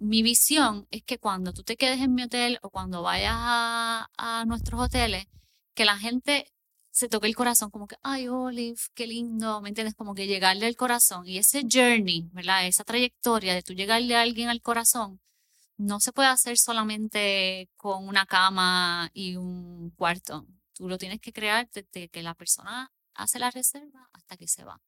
mi visión es que cuando tú te quedes en mi hotel o cuando vayas a, a nuestros hoteles, que la gente se toque el corazón, como que, ay, Olive, qué lindo, ¿me entiendes? Como que llegarle al corazón. Y ese journey, ¿verdad? Esa trayectoria de tú llegarle a alguien al corazón, no se puede hacer solamente con una cama y un cuarto. Tú lo tienes que crear desde que la persona hace la reserva hasta que se va.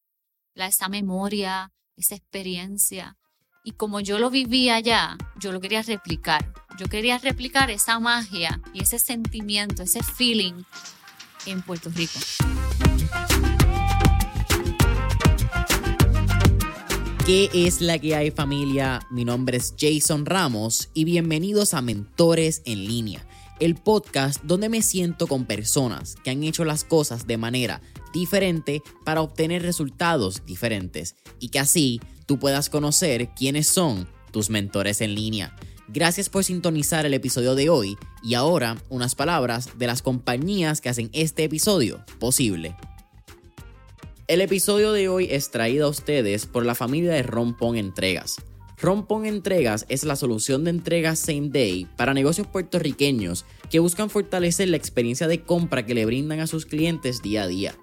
La, esa memoria, esa experiencia. Y como yo lo vivía allá, yo lo quería replicar. Yo quería replicar esa magia y ese sentimiento, ese feeling en Puerto Rico. ¿Qué es la que hay familia? Mi nombre es Jason Ramos y bienvenidos a Mentores en línea, el podcast donde me siento con personas que han hecho las cosas de manera diferente para obtener resultados diferentes y que así tú puedas conocer quiénes son tus mentores en línea. Gracias por sintonizar el episodio de hoy y ahora unas palabras de las compañías que hacen este episodio posible. El episodio de hoy es traído a ustedes por la familia de Rompón Entregas. Rompón Entregas es la solución de entregas same day para negocios puertorriqueños que buscan fortalecer la experiencia de compra que le brindan a sus clientes día a día.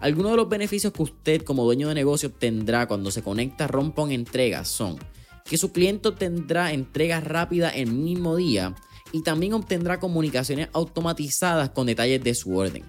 Algunos de los beneficios que usted como dueño de negocio tendrá cuando se conecta a Rompón Entregas son que su cliente tendrá entrega rápida el mismo día y también obtendrá comunicaciones automatizadas con detalles de su orden.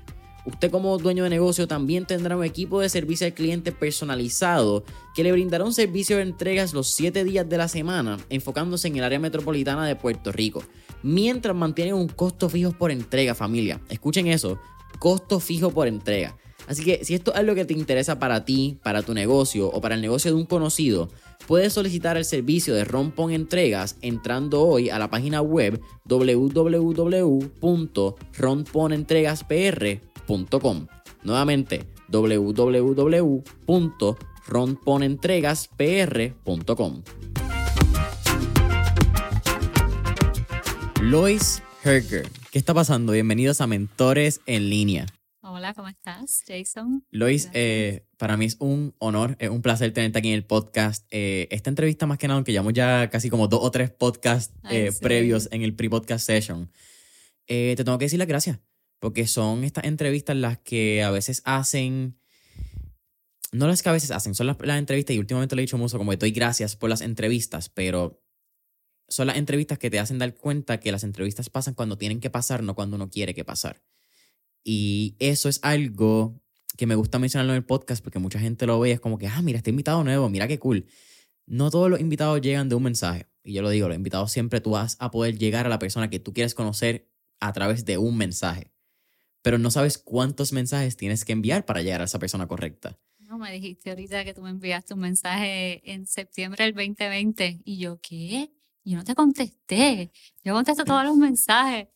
Usted como dueño de negocio también tendrá un equipo de servicio al cliente personalizado que le brindará un servicio de entregas los 7 días de la semana, enfocándose en el área metropolitana de Puerto Rico, mientras mantienen un costo fijo por entrega, familia. Escuchen eso, costo fijo por entrega. Así que si esto es lo que te interesa para ti, para tu negocio o para el negocio de un conocido, puedes solicitar el servicio de Rompon Entregas entrando hoy a la página web www.ronponentregaspr.com. Nuevamente, www.ronponentregaspr.com. Lois Herger, ¿qué está pasando? Bienvenidos a Mentores en línea. Hola, ¿cómo estás, Jason? Lois, eh, para mí es un honor, es un placer tenerte aquí en el podcast. Eh, esta entrevista más que nada, aunque llevamos ya casi como dos o tres podcasts eh, previos en el pre-podcast session, te tengo que decir las gracias, porque son estas entrevistas las que a veces hacen, no las que a veces hacen, son las, las entrevistas y últimamente lo he dicho mucho como que doy gracias por las entrevistas, pero son las entrevistas que te hacen dar cuenta que las entrevistas pasan cuando tienen que pasar, no cuando uno quiere que pasar. Y eso es algo que me gusta mencionarlo en el podcast porque mucha gente lo ve y es como que, ah, mira, este invitado nuevo, mira qué cool. No todos los invitados llegan de un mensaje. Y yo lo digo, los invitados siempre tú vas a poder llegar a la persona que tú quieres conocer a través de un mensaje. Pero no sabes cuántos mensajes tienes que enviar para llegar a esa persona correcta. No, me dijiste ahorita que tú me enviaste un mensaje en septiembre del 2020 y yo, ¿qué? Yo no te contesté. Yo contesto todos los mensajes.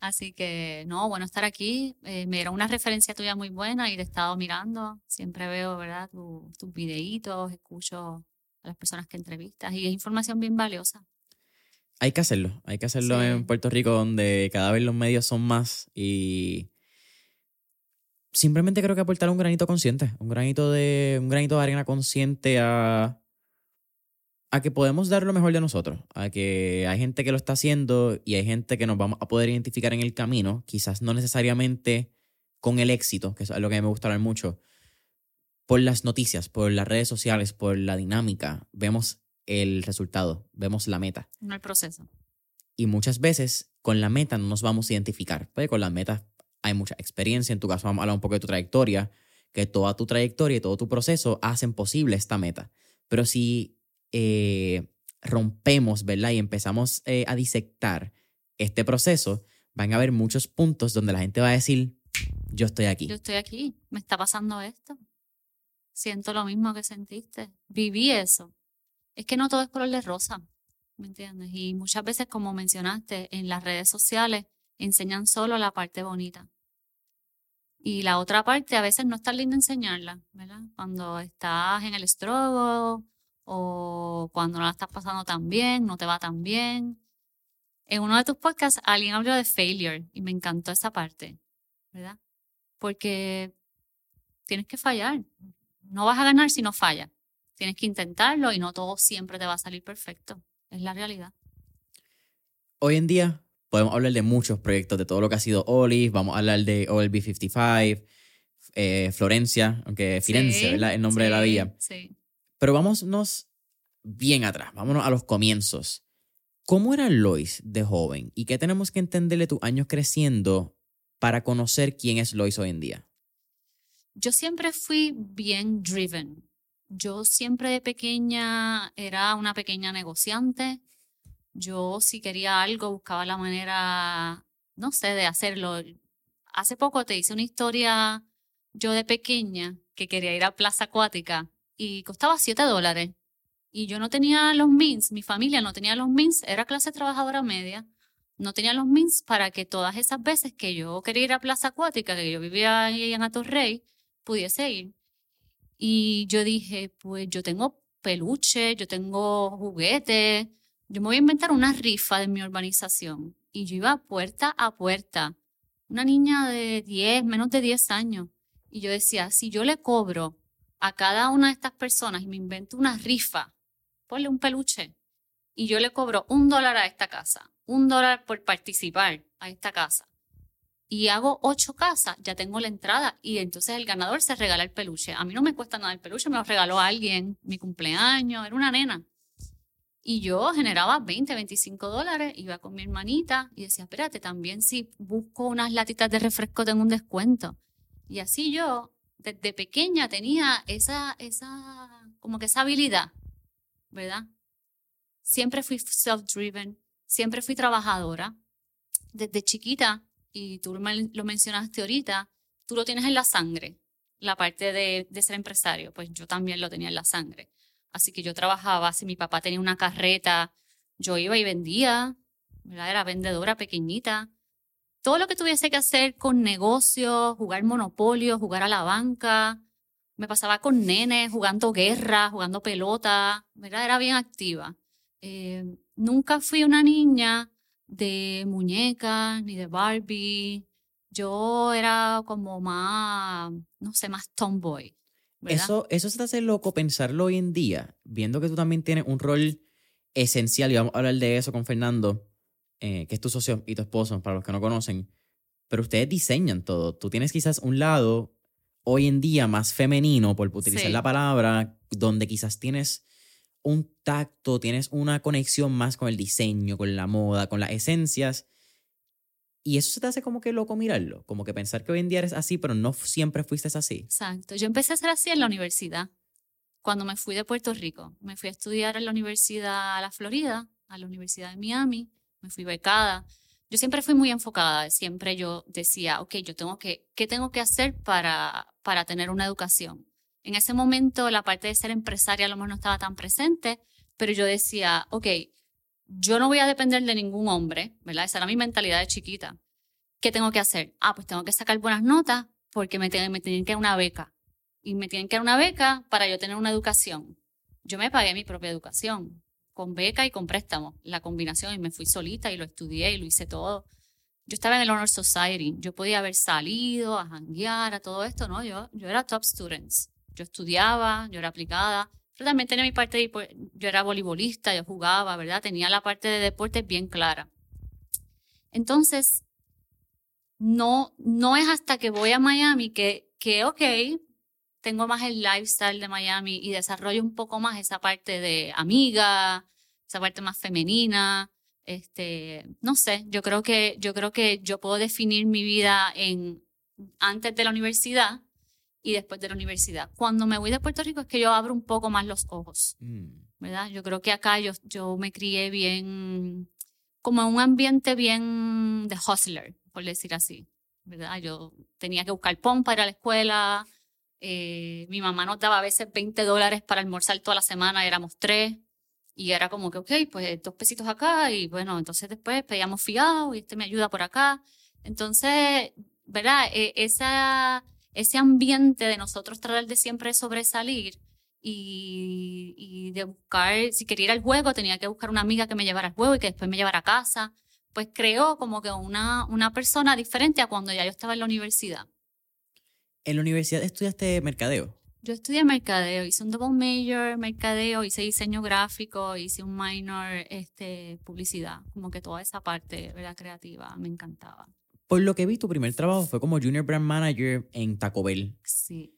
Así que, no, bueno estar aquí. Eh, me era una referencia tuya muy buena y te he estado mirando. Siempre veo, ¿verdad? tus videitos, escucho a las personas que entrevistas y es información bien valiosa. Hay que hacerlo, hay que hacerlo en Puerto Rico donde cada vez los medios son más y simplemente creo que aportar un granito consciente, un granito de un granito de arena consciente a a que podemos dar lo mejor de nosotros, a que hay gente que lo está haciendo y hay gente que nos vamos a poder identificar en el camino, quizás no necesariamente con el éxito, que es lo que me gusta hablar mucho, por las noticias, por las redes sociales, por la dinámica, vemos el resultado, vemos la meta. No el proceso. Y muchas veces con la meta no nos vamos a identificar, porque con la meta hay mucha experiencia, en tu caso vamos a hablar un poco de tu trayectoria, que toda tu trayectoria y todo tu proceso hacen posible esta meta. Pero si eh, rompemos, ¿verdad? Y empezamos eh, a disectar este proceso, van a haber muchos puntos donde la gente va a decir, yo estoy aquí. Yo estoy aquí, me está pasando esto. Siento lo mismo que sentiste. Viví eso. Es que no todo es color de rosa, ¿me entiendes? Y muchas veces, como mencionaste, en las redes sociales enseñan solo la parte bonita. Y la otra parte a veces no está lindo enseñarla, ¿verdad? Cuando estás en el estrobo o cuando no la estás pasando tan bien, no te va tan bien. En uno de tus podcasts alguien habló de failure y me encantó esa parte, ¿verdad? Porque tienes que fallar. No vas a ganar si no fallas. Tienes que intentarlo y no todo siempre te va a salir perfecto. Es la realidad. Hoy en día podemos hablar de muchos proyectos, de todo lo que ha sido Olive, vamos a hablar de OLB 55, eh, Florencia, aunque Firenze, Sí, ¿verdad? El nombre de la villa. Sí. Pero vámonos bien atrás, vámonos a los comienzos. ¿Cómo era Lois de joven y qué tenemos que entenderle tus años creciendo para conocer quién es Lois hoy en día? Yo siempre fui bien driven. Yo siempre de pequeña era una pequeña negociante. Yo si quería algo buscaba la manera, no sé, de hacerlo. Hace poco te hice una historia yo de pequeña que quería ir a Plaza Acuática y costaba 7 dólares. Y yo no tenía los means, mi familia no tenía los means, era clase trabajadora media, no tenía los means para que todas esas veces que yo quería ir a Plaza Acuática, que yo vivía ahí en Atorrey, pudiese ir. Y yo dije, pues yo tengo peluche, yo tengo juguetes, yo me voy a inventar una rifa de mi urbanización. Y yo iba puerta a puerta, una niña de 10, menos de 10 años. Y yo decía, si yo le cobro a cada una de estas personas y me invento una rifa, ponle un peluche, y yo le cobro un dólar a esta casa, un dólar por participar a esta casa, y hago ocho casas, ya tengo la entrada y entonces el ganador se regala el peluche. A mí no me cuesta nada el peluche, me lo regaló alguien, mi cumpleaños, era una nena. Y yo generaba 20, 25 dólares, iba con mi hermanita y decía, espérate, también si busco unas latitas de refresco tengo un descuento. Y así yo, desde pequeña, tenía esa, esa, como que esa habilidad, ¿verdad? Siempre fui self-driven, siempre fui trabajadora. Desde chiquita, y tú lo mencionaste ahorita, tú lo tienes en la sangre, la parte de, de ser empresario, pues yo también lo tenía en la sangre. Así que yo trabajaba, si mi papá tenía una carreta, yo iba y vendía, ¿verdad? Era vendedora pequeñita. Todo lo que tuviese que hacer con negocios, jugar monopolio, jugar a la banca, me pasaba con nenes, jugando guerra, jugando pelota, ¿verdad? Era bien activa. Eh, nunca fui una niña de muñecas ni de Barbie. Yo era como más, no sé, más tomboy. Eso, eso se te hace loco pensarlo hoy en día, viendo que tú también tienes un rol esencial, y vamos a hablar de eso con Fernando, eh, que es tu socio y tu esposo, para los que no conocen, pero ustedes diseñan todo. Tú tienes quizás un lado hoy en día más femenino, por utilizar Sí. la palabra, donde quizás tienes un tacto, tienes una conexión más con el diseño, con la moda, con las esencias. Y eso se te hace como que loco mirarlo, como que pensar que hoy en día eres así, pero no siempre fuiste así. Exacto. Yo empecé a ser así en la universidad. Cuando me fui de Puerto Rico, me fui a estudiar en la universidad a la Florida, a la Universidad de Miami, me fui becada. Yo siempre fui muy enfocada, siempre yo decía, ok, yo tengo que, ¿qué tengo que hacer para, para tener una educación? En ese momento la parte de ser empresaria a lo mejor no estaba tan presente, pero yo decía, ok, yo no voy a depender de ningún hombre, ¿verdad? Esa era mi mentalidad de chiquita. ¿Qué tengo que hacer? Ah, pues tengo que sacar buenas notas porque me, tienen- me tienen que dar una beca. Y me tienen que dar una beca para yo tener una educación. Yo me pagué mi propia educación, con beca y con préstamo, la combinación, y me fui solita y lo estudié y lo hice todo. Yo estaba en el Honor Society, yo podía haber salido a janguear, a todo esto, ¿no? Yo, yo era top students. Yo estudiaba, yo era aplicada, pero también tenía mi parte de, yo era voleibolista, yo jugaba, ¿verdad? Tenía la parte de deportes bien clara. Entonces, no, no es hasta que voy a Miami que, que, ok, tengo más el lifestyle de Miami y desarrollo un poco más esa parte de amiga, esa parte más femenina. Este, no sé, yo creo que, yo creo que yo puedo definir mi vida en antes de la universidad y después de la universidad. Cuando me voy de Puerto Rico es que yo abro un poco más los ojos. Mm. ¿verdad? Yo creo que acá yo, yo me crié bien, como en un ambiente bien de hustler, por decir así, ¿verdad? Yo tenía que buscar pon para ir a la escuela, eh, mi mamá nos daba a veces 20 dólares para almorzar toda la semana, éramos tres, y era como que, ok, pues dos pesitos acá, y bueno, entonces después pedíamos fiado, y este me ayuda por acá. Entonces, ¿verdad? E- esa, ese ambiente de nosotros tratar de siempre sobresalir, y, y de buscar, si quería ir al juego, tenía que buscar una amiga que me llevara al juego y que después me llevara a casa. Pues creó como que una, una persona diferente a cuando ya yo estaba en la universidad. En la universidad estudiaste mercadeo. Yo estudié mercadeo, hice un double major mercadeo, hice diseño gráfico, hice un minor este, publicidad, como que toda esa parte ¿verdad? creativa me encantaba. Por lo que vi, tu primer trabajo fue como Junior Brand Manager en Taco Bell. Sí.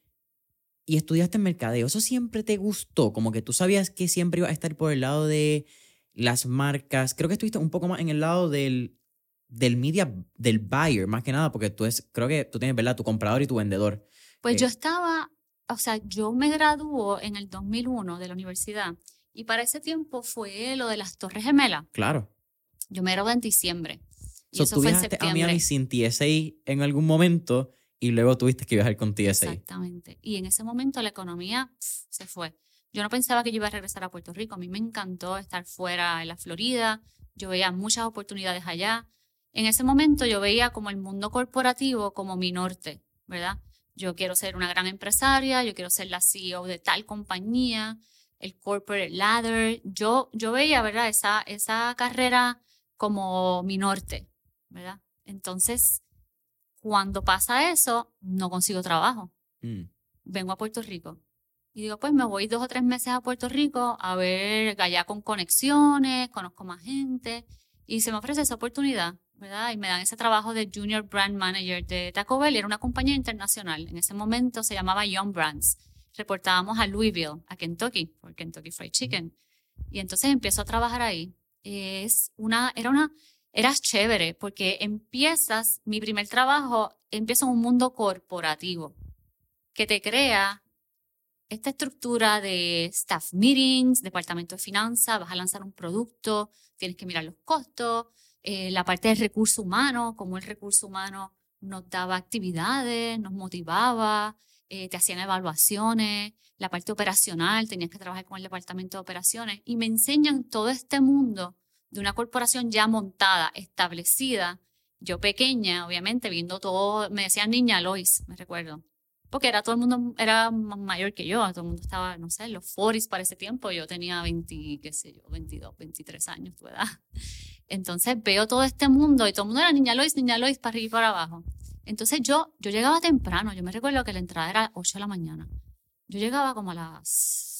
Y estudiaste mercadeo. ¿Eso siempre te gustó? Como que tú sabías que siempre ibas a estar por el lado de las marcas. Creo que estuviste un poco más en el lado del, del media, del buyer, más que nada, porque tú es, creo que tú tienes, ¿verdad? Tu comprador y tu vendedor. Pues Eh, yo estaba, o sea, yo me graduó en el 2001 de la universidad y para ese tiempo fue lo de las Torres Gemelas. Claro. Yo me gradué en diciembre. Y So, eso tú fue en viajaste a septiembre. Miami sin TSA en algún momento y luego tuviste que viajar con TSA. Exactamente. Y en ese momento la economía se fue. Yo no pensaba que yo iba a regresar a Puerto Rico. A mí me encantó estar fuera en la Florida. Yo veía muchas oportunidades allá. En ese momento yo veía como el mundo corporativo como mi norte, ¿verdad? Yo quiero ser una gran empresaria, yo quiero ser la CEO de tal compañía, el corporate ladder. Yo, yo veía, ¿verdad? Esa, esa carrera como mi norte, ¿verdad? Entonces, cuando pasa eso, no consigo trabajo Mm. vengo a Puerto Rico. Y digo, pues me voy dos o tres meses a Puerto Rico a ver allá con conexiones, conozco más gente. Y se me ofrece esa oportunidad, ¿verdad? Y me dan ese trabajo de Junior Brand Manager de Taco Bell. Era una compañía internacional. En ese momento se llamaba Young Brands. Reportábamos a Louisville, a Kentucky, por Kentucky Fried Chicken. Y entonces empiezo a trabajar ahí. Es una, era una, eras chévere porque empiezas, mi primer trabajo, empiezo en un mundo corporativo que te crea esta estructura de staff meetings, departamento de finanzas, vas a lanzar un producto, tienes que mirar los costos, eh, la parte del recurso humano, cómo el recurso humano nos daba actividades, nos motivaba, eh, te hacían evaluaciones, la parte operacional, tenías que trabajar con el departamento de operaciones y me enseñan todo este mundo de una corporación ya montada, establecida, yo pequeña, obviamente, viendo todo, me decían niña Lois, me recuerdo, porque era todo el mundo, era mayor que yo, todo el mundo estaba, no sé, en los 40 para ese tiempo, yo tenía 20, qué sé yo, 22, 23 años, tu edad. Entonces veo todo este mundo y todo el mundo era niña Lois, niña Lois, para arriba y para abajo. Entonces yo, yo llegaba temprano, yo me recuerdo que la entrada era 8 de la mañana. Yo llegaba como a las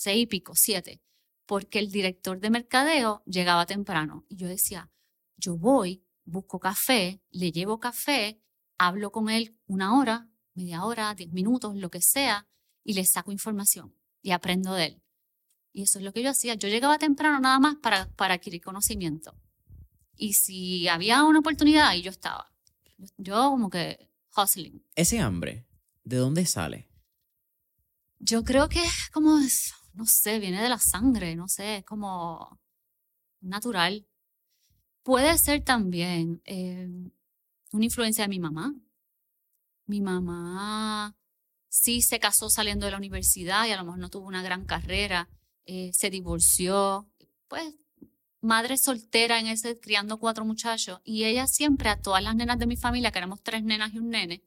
6 y pico, 7, porque el director de mercadeo llegaba temprano. Y yo decía, yo voy, busco café, le llevo café, hablo con él una hora, media hora, 10 minutos, lo que sea, y le saco información y aprendo de él. Y eso es lo que yo hacía. Yo llegaba temprano nada más para, para adquirir conocimiento. Y si había una oportunidad, ahí yo estaba. Yo como que hustling. Ese hambre, ¿de dónde sale? Yo creo que es como, no sé, viene de la sangre, no sé, es como natural. Puede ser también eh, una influencia de mi mamá. Mi mamá sí se casó saliendo de la universidad y a lo mejor no tuvo una gran carrera, eh, se divorció, pues madre soltera en ese criando cuatro muchachos y ella siempre a todas las nenas de mi familia, que éramos tres nenas y un nene,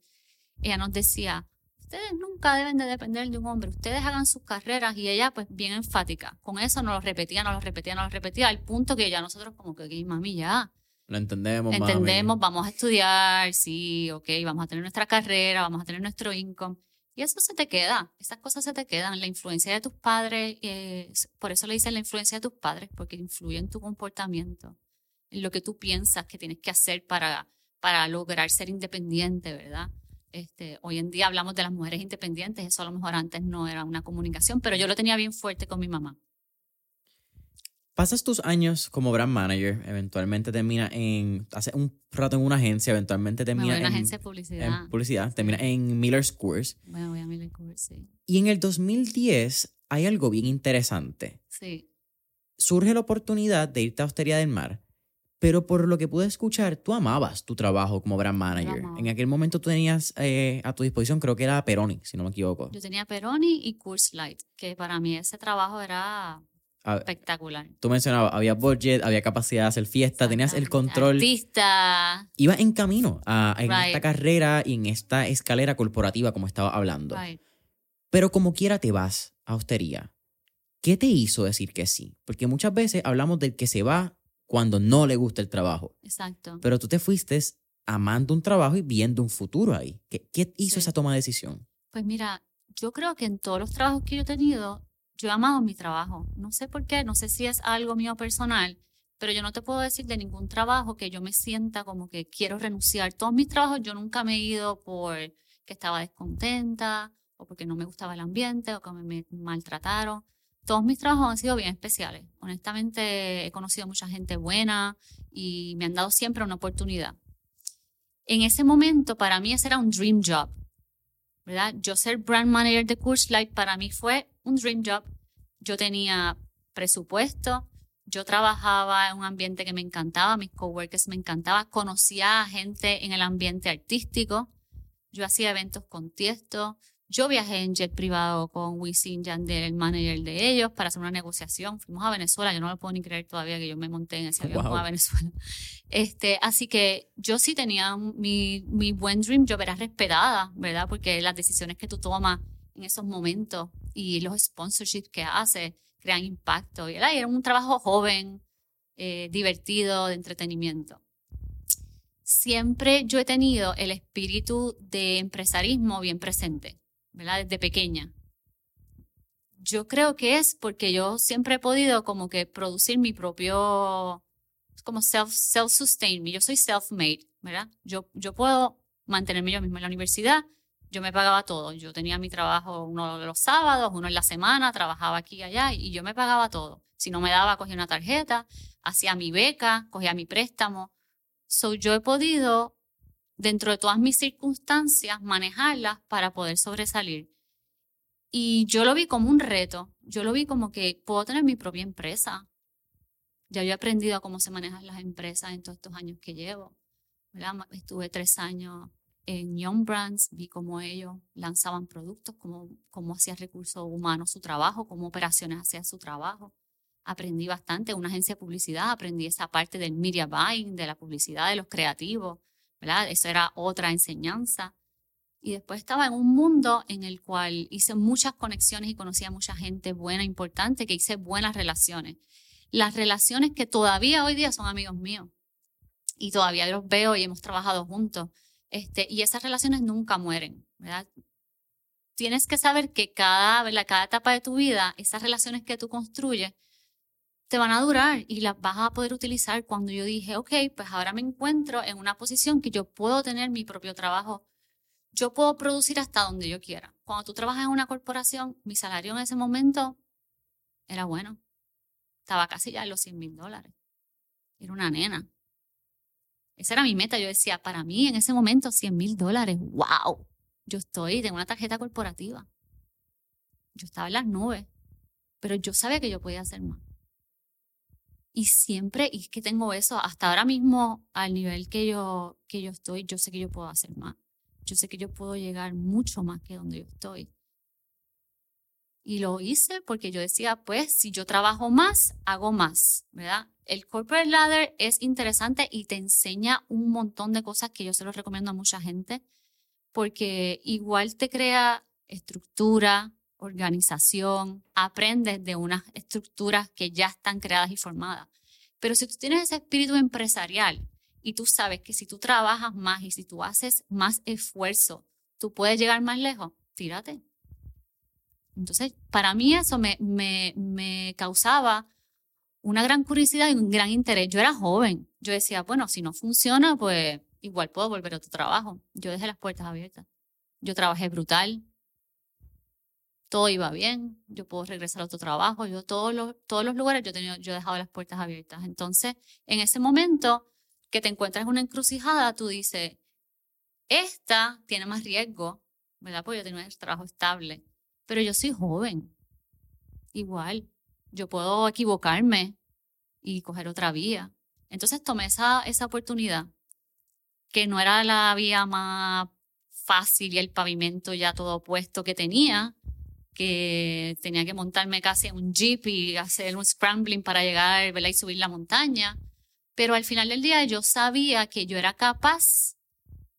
ella nos decía, ustedes nunca deben de depender de un hombre, ustedes hagan sus carreras y ella pues bien enfática, con eso nos lo repetía, nos lo repetía, nos lo repetía, al punto que ya nosotros como que, "Ok, mami, ya, Lo entendemos, entendemos, vamos a estudiar, sí, ok, vamos a tener nuestra carrera, vamos a tener nuestro income. Y eso se te queda, esas cosas se te quedan, la influencia de tus padres, eh, por eso le dicen la influencia de tus padres, porque influye en tu comportamiento, en lo que tú piensas que tienes que hacer para, para lograr ser independiente, ¿verdad? Este, hoy en día hablamos de las mujeres independientes, eso a lo mejor antes no era una comunicación, pero yo lo tenía bien fuerte con mi mamá. Pasas tus años como brand manager, eventualmente termina en, hace un rato en una agencia, eventualmente Me termina a una en, agencia de publicidad. en publicidad, termina en Miller's Coors. Bueno, voy a Miller Coors, sí. Y en el 2010 hay algo bien interesante. Sí. Surge la oportunidad de irte a Hostería del Mar, pero por lo que pude escuchar, tú amabas tu trabajo como brand manager. En aquel momento tú tenías eh, a tu disposición, creo que era Peroni, si no me equivoco. Yo tenía Peroni y Coors Light, que para mí ese trabajo era espectacular. tú mencionabas, había budget, había capacidad de hacer fiesta, tenías el control. Artista. Iba en camino a, en Right. esta carrera y en esta escalera corporativa, como estaba hablando. Right. Pero como quiera te vas a hostería. ¿Qué te hizo decir que sí? Porque muchas veces hablamos del que se va cuando no le gusta el trabajo. Exacto. Pero tú te fuiste amando un trabajo y viendo un futuro ahí. ¿Qué, qué hizo Sí. esa toma de decisión? Pues mira, yo creo que en todos los trabajos que yo he tenido, yo he amado mi trabajo. No sé por qué, no sé si es algo mío personal, pero yo no te puedo decir de ningún trabajo que yo me sienta como que quiero renunciar. Todos mis trabajos yo nunca me he ido por que estaba descontenta o porque no me gustaba el ambiente o que me maltrataron. Todos mis trabajos han sido bien especiales. Honestamente, he conocido mucha gente buena y me han dado siempre una oportunidad. En ese momento, para mí, ese era un dream job. Yo ser brand manager de Light para mí fue un dream job. Yo tenía presupuesto, yo trabajaba en un ambiente que me encantaba, mis coworkers me encantaba, conocía a gente en el ambiente artístico, yo hacía eventos con Tiesto, yo viajé en jet privado con Wisin Yandel, el manager de ellos, para hacer una negociación. Fuimos a Venezuela, yo no lo puedo ni creer todavía que yo me monté en ese avión a Venezuela. Este, así que yo sí tenía mi, mi buen dream yo era respetada, ¿verdad? Porque las decisiones que tú tomas en esos momentos y los sponsorships que haces crean impacto. Y era un trabajo joven, eh, divertido, de entretenimiento siempre yo he tenido el espíritu de empresarismo bien presente. ¿Verdad? Desde pequeña. Yo creo que es porque yo siempre he podido como que producir mi propio, como self, self-sustain Yo soy self-made, ¿verdad? Yo, yo puedo mantenerme yo misma en la universidad. Yo me pagaba todo. Yo tenía mi trabajo uno los sábados, uno en la semana, trabajaba aquí y allá y yo me pagaba todo. Si no me daba, cogía una tarjeta, hacía mi beca, cogía mi préstamo. So, yo he podido dentro de todas mis circunstancias, manejarlas para poder sobresalir. Y yo lo vi como un reto, yo lo vi como que puedo tener mi propia empresa. Ya yo he aprendido a cómo se manejan las empresas en todos estos años que llevo. Estuve tres años en Young Brands, vi cómo ellos lanzaban productos, cómo, cómo hacía recursos humanos su trabajo, cómo operaciones hacían su trabajo. Aprendí bastante, en una agencia de publicidad, aprendí esa parte del media buying, de la publicidad, de los creativos, ¿verdad? Eso era otra enseñanza. Y después estaba en un mundo en el cual hice muchas conexiones y conocí a mucha gente buena, importante, que hice buenas relaciones. Las relaciones que todavía hoy día son amigos míos. Y todavía los veo y hemos trabajado juntos. Este, y esas relaciones nunca mueren, ¿verdad? Tienes que saber que cada, cada etapa de tu vida, esas relaciones que tú construyes, te van a durar y las vas a poder utilizar cuando yo dije, ok, pues ahora me encuentro en una posición que yo puedo tener mi propio trabajo. Yo puedo producir hasta donde yo quiera. Cuando tú trabajas en una corporación, mi salario en ese momento era bueno. Estaba casi ya en los 100 mil dólares. Era una nena. Esa era mi meta. Yo decía, para mí en ese momento 100 mil dólares. ¡Wow! Yo estoy, tengo una tarjeta corporativa. Yo estaba en las nubes. Pero yo sabía que yo podía hacer más. Y siempre, y es que tengo eso, hasta ahora mismo, al nivel que yo, que yo estoy, yo sé que yo puedo hacer más. Yo sé que yo puedo llegar mucho más que donde yo estoy. Y lo hice porque yo decía, pues, si yo trabajo más, hago más, ¿verdad? El corporate ladder es interesante y te enseña un montón de cosas que yo se los recomiendo a mucha gente, porque igual te crea estructura, organización, aprendes de unas estructuras que ya están creadas y formadas. Pero si tú tienes ese espíritu empresarial y tú sabes que si tú trabajas más y si tú haces más esfuerzo, tú puedes llegar más lejos, tírate. Entonces, para mí eso me, me, me causaba una gran curiosidad y un gran interés. Yo era joven. Yo decía, bueno, si no funciona, pues igual puedo volver a tu trabajo. Yo dejé las puertas abiertas. Yo trabajé brutal, todo iba bien, yo puedo regresar a otro trabajo, yo todos los, todos los lugares yo, he yo he dejado las puertas abiertas. Entonces, en ese momento que te encuentras en una encrucijada, tú dices, esta tiene más riesgo, ¿verdad? Porque yo tengo un trabajo estable, pero yo soy joven, igual, yo puedo equivocarme y coger otra vía. Entonces tomé esa, esa oportunidad, que no era la vía más fácil y el pavimento ya todo puesto que tenía, que tenía que montarme casi en un jeep y hacer un scrambling para llegar y subir la montaña. Pero al final del día yo sabía que yo era capaz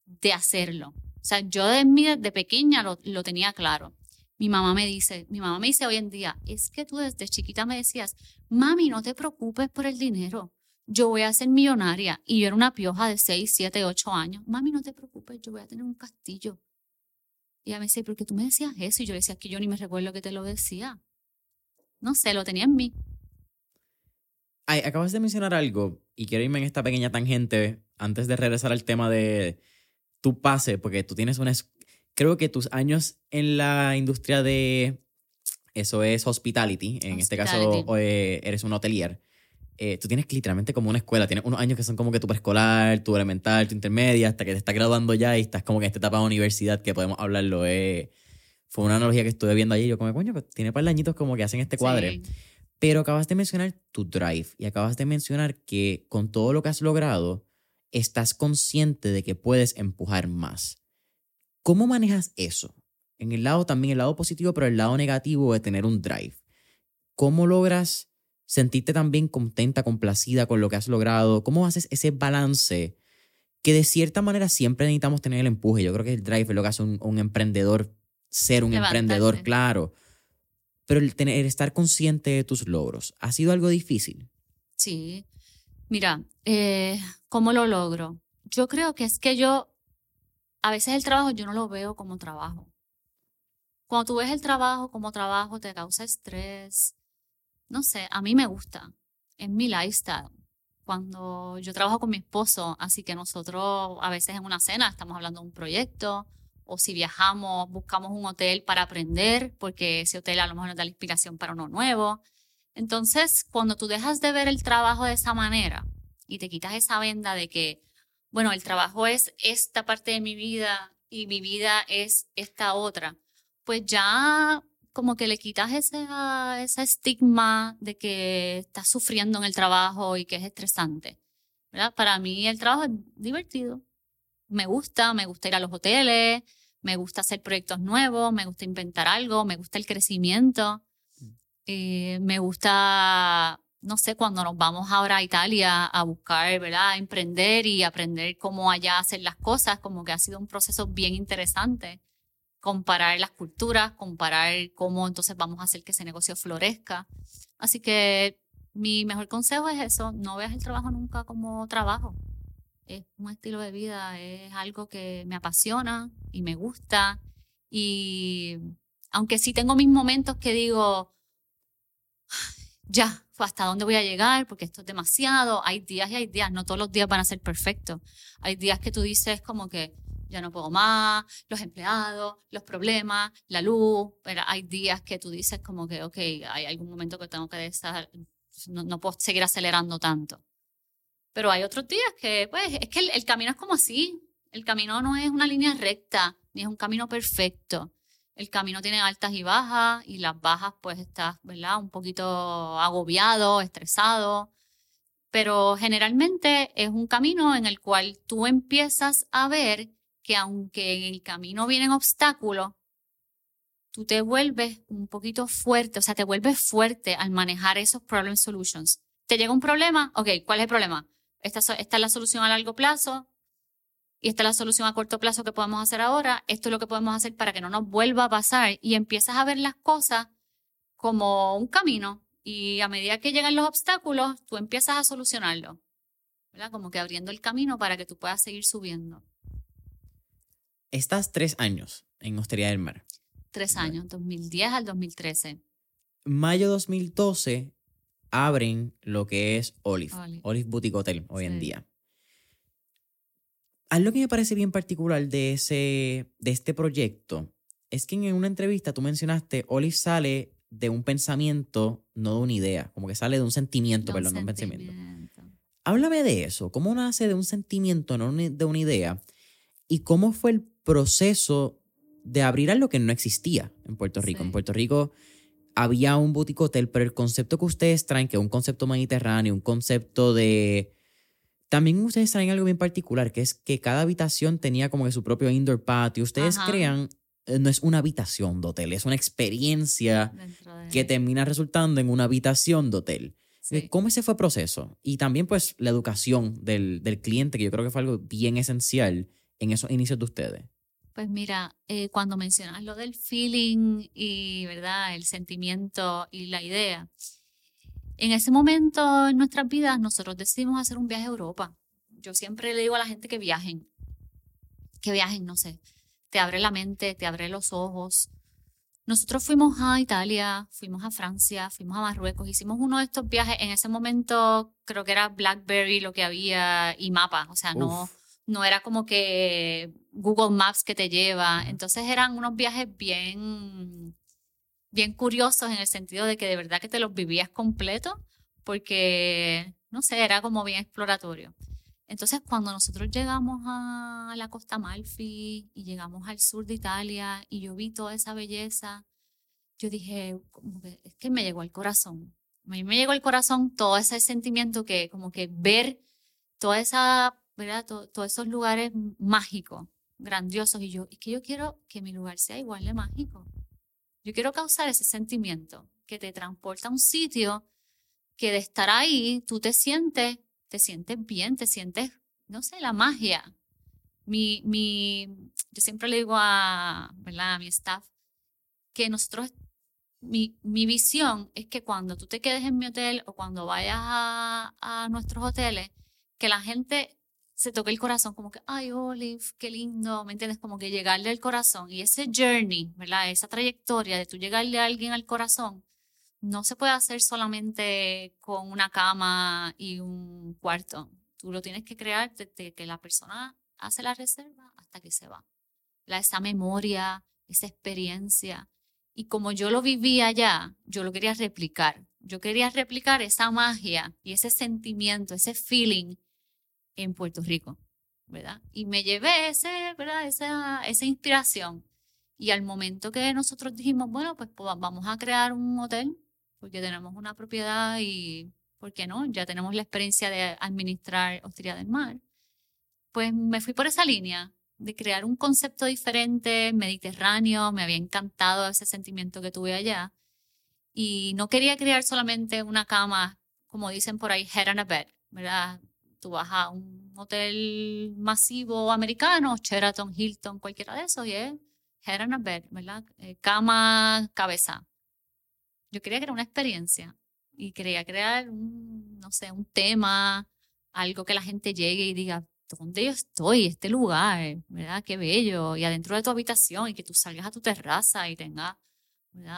de hacerlo. O sea, yo de, de pequeña lo, lo tenía claro. Mi mamá me dice, mi mamá me dice hoy en día, es que tú desde chiquita me decías, mami, no te preocupes por el dinero, yo voy a ser millonaria. Y yo era una pioja de 6, 7, 8 años. Mami, no te preocupes, yo voy a tener un castillo Y me dice, ¿por qué tú me decías eso? Y yo le decía que yo ni me recuerdo que te lo decía. No sé, lo tenía en mí. Ay, acabas de mencionar algo y quiero irme en esta pequeña tangente antes de regresar al tema de tu pase, porque tú tienes una... Creo que tus años en la industria de... Eso es hospitality, en este caso eh, eres un hotelier. Eh, tú tienes literalmente como una escuela, tienes unos años que son como que tu preescolar, tu elemental, tu intermedia, hasta que te estás graduando ya y estás como que en esta etapa de universidad que podemos hablarlo. Eh, fue una analogía que estuve viendo allí, yo como, coño, pues tiene par de añitos como que hacen este cuadre. Pero acabas de mencionar tu drive y acabas de mencionar que con todo lo que has logrado, estás consciente de que puedes empujar más. ¿Cómo manejas eso? En el lado también, el lado positivo, pero el lado negativo de tener un drive. ¿Cómo logras sentirte también contenta, complacida con lo que has logrado? ¿Cómo haces ese balance? Que de cierta manera siempre necesitamos tener el empuje. Yo creo que el drive es lo que hace un, emprendedor, ser un emprendedor, claro. Pero el, tener, estar consciente de tus logros, ¿ha sido algo difícil? Sí. Mira, eh, ¿cómo lo logro? Yo creo que es que yo, a veces el trabajo yo no lo veo como trabajo. Cuando tú ves el trabajo como trabajo, te causa estrés, no sé, a mí me gusta, es mi lifestyle. Cuando yo trabajo con mi esposo, así que nosotros a veces en una cena estamos hablando de un proyecto, o si viajamos, buscamos un hotel para aprender, porque ese hotel a lo mejor nos da la inspiración para uno nuevo. Entonces, cuando tú dejas de ver el trabajo de esa manera y te quitas esa venda de que, bueno, el trabajo es esta parte de mi vida y mi vida es esta otra, pues ya como que le quitas ese, ese estigma de que estás sufriendo en el trabajo y que es estresante. ¿verdad? Para mí el trabajo es divertido. Me gusta, me gusta ir a los hoteles, me gusta hacer proyectos nuevos, me gusta inventar algo, me gusta el crecimiento, mm. eh, me gusta, no sé, cuando nos vamos ahora a Italia a buscar, ¿verdad? A emprender y aprender cómo allá hacer las cosas, como que ha sido un proceso bien interesante comparar las culturas, comparar cómo entonces vamos a hacer que ese negocio florezca. Así que mi mejor consejo es eso, no veas el trabajo nunca como trabajo. Es un estilo de vida, es algo que me apasiona y me gusta. Y aunque sí tengo mis momentos que digo, ya, hasta dónde voy a llegar, porque esto es demasiado. Hay días y hay días, no todos los días van a ser perfectos. Hay días que tú dices como que, ya no puedo más, los empleados, los problemas, la luz, pero hay días que tú dices como que, ok, hay algún momento que tengo que estar, no, no puedo seguir acelerando tanto. Pero hay otros días que, pues, es que el, camino es como así. El camino no es una línea recta, ni es un camino perfecto. El camino tiene altas y bajas, y las bajas, pues, estás, ¿verdad? Un poquito agobiado, estresado. Pero generalmente es un camino en el cual tú empiezas a ver que aunque en el camino vienen obstáculos, tú te vuelves un poquito fuerte, o sea, te vuelves fuerte al manejar esos problem solutions. ¿Te llega un problema? Ok, ¿cuál es el problema? Esta, es la solución a largo plazo y esta es la solución a corto plazo que podemos hacer ahora. Esto es lo que podemos hacer para que no nos vuelva a pasar y empiezas a ver las cosas como un camino y a medida que llegan los obstáculos, tú empiezas a solucionarlo. Como que abriendo el camino para que tú puedas seguir subiendo. Estás tres años en Hostería del Mar. Tres años, 2010 al 2013. Mayo 2012 abren lo que es Olive, Olive, Boutique Hotel hoy en día. Algo que me parece bien particular de, ese, de este proyecto es que en una entrevista tú mencionaste, Olive sale de un pensamiento, no de una idea, como que sale de un sentimiento, perdón, no un pensamiento. Háblame de eso, ¿cómo nace de un sentimiento, no de una idea? ¿Y cómo fue el proceso de abrir algo que no existía en Puerto Rico. En Puerto Rico había un boutique hotel, pero el concepto que ustedes traen, que es un concepto mediterráneo, un concepto de... También ustedes traen algo bien particular, que es que cada habitación tenía como que su propio indoor patio. Ustedes crean, eh, no es una habitación de hotel, es una experiencia que termina resultando en una habitación de hotel. Eh, ¿Cómo ese fue el proceso? Y también pues la educación del, del cliente, que yo creo que fue algo bien esencial en esos inicios de ustedes. Pues mira, eh, cuando mencionas lo del feeling y, ¿verdad? El sentimiento y la idea, en ese momento en nuestras vidas nosotros decidimos hacer un viaje a Europa. Yo siempre le digo a la gente que viajen, que viajen, no sé. te abre la mente, te abre los ojos. Nosotros fuimos a Italia, fuimos a Francia, fuimos a Marruecos, hicimos uno de estos viajes. En ese momento creo que era BlackBerry lo que había y mapa, o sea, no, no era como que Google Maps que te lleva. Entonces eran unos viajes bien, bien curiosos en el sentido de que de verdad que te los vivías completo, porque, no sé, era como bien exploratorio. Entonces, cuando nosotros llegamos a la Costa Amalfi y llegamos al sur de Italia y yo vi toda esa belleza, yo dije, es que me llegó al corazón. A mí me llegó al corazón todo ese sentimiento que, como que ver toda esa, ¿verdad? todos esos lugares mágicos, grandiosos. Y yo, es que yo quiero que mi lugar sea igual de mágico. Yo quiero causar ese sentimiento que te transporta a un sitio que de estar ahí tú te sientes te sientes bien, te sientes, no sé, la magia. Mi, mi, yo siempre le digo a, ¿verdad? a mi staff que nosotros, mi, mi visión es que cuando tú te quedes en mi hotel o cuando vayas a, a nuestros hoteles, que la gente se toque el corazón, como que, ay, Olive, qué lindo, ¿me entiendes? Como que llegarle al corazón. Y ese journey, ¿verdad? Esa trayectoria de tú llegarle a alguien al corazón, no se puede hacer solamente con una cama y un cuarto. Tú lo tienes que crear desde que la persona hace la reserva hasta que se va. La, esa memoria, esa experiencia. Y como yo lo vivía allá, yo lo quería replicar. Yo quería replicar esa magia y ese sentimiento, ese feeling en Puerto Rico, ¿verdad? Y me llevé ese, ¿verdad? Esa, esa inspiración. Y al momento que nosotros dijimos, bueno, pues, pues vamos a crear un hotel porque tenemos una propiedad y, ¿por qué no? Ya tenemos la experiencia de administrar Hostería del Mar. Pues me fui por esa línea de crear un concepto diferente, mediterráneo, me había encantado ese sentimiento que tuve allá. Y no quería crear solamente una cama, como dicen por ahí, head on a bed, ¿verdad? Tú vas a un hotel masivo americano, Sheraton, Hilton, cualquiera de esos, y es head on a bed, ¿verdad? Eh, cama, cabeza. Yo quería crear una experiencia y quería crear, un, no sé, un tema, algo que la gente llegue y diga, ¿dónde yo estoy? Este lugar, ¿verdad? Qué bello. Y adentro de tu habitación y que tú salgas a tu terraza y tengas,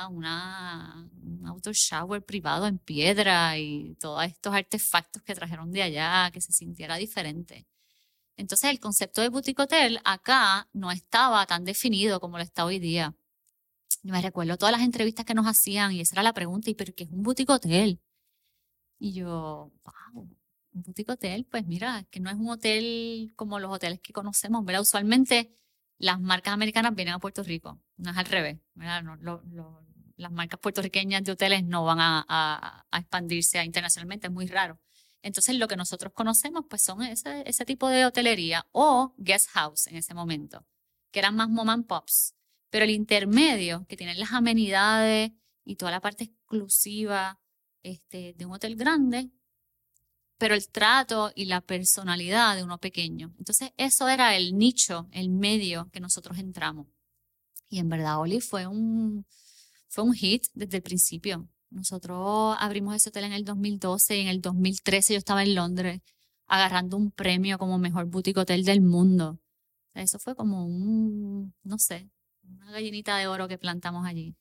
un outdoor shower privado en piedra y todos estos artefactos que trajeron de allá, que se sintiera diferente. Entonces el concepto de boutique hotel acá no estaba tan definido como lo está hoy día. Yo me recuerdo todas las entrevistas que nos hacían y esa era la pregunta, ¿y pero qué es un boutique hotel? Y yo, wow, un boutique hotel, pues mira, que no es un hotel como los hoteles que conocemos, ¿verdad? Usualmente las marcas americanas vienen a Puerto Rico, no es al revés, las marcas puertorriqueñas de hoteles no van a, a, expandirse internacionalmente, es muy raro. Entonces, lo que nosotros conocemos, pues son ese, tipo de hotelería o guest house en ese momento, que eran más mom and pops. Pero el intermedio, que tiene las amenidades y toda la parte exclusiva este, de un hotel grande, pero el trato y la personalidad de uno pequeño. Entonces, eso era el nicho, el medio que nosotros entramos. Y en verdad, Oli fue un, fue un hit desde el principio. Nosotros abrimos ese hotel en el 2012 y en el 2013 yo estaba en Londres agarrando un premio como mejor boutique hotel del mundo. Eso fue como un, no sé, una gallinita de oro que plantamos allí.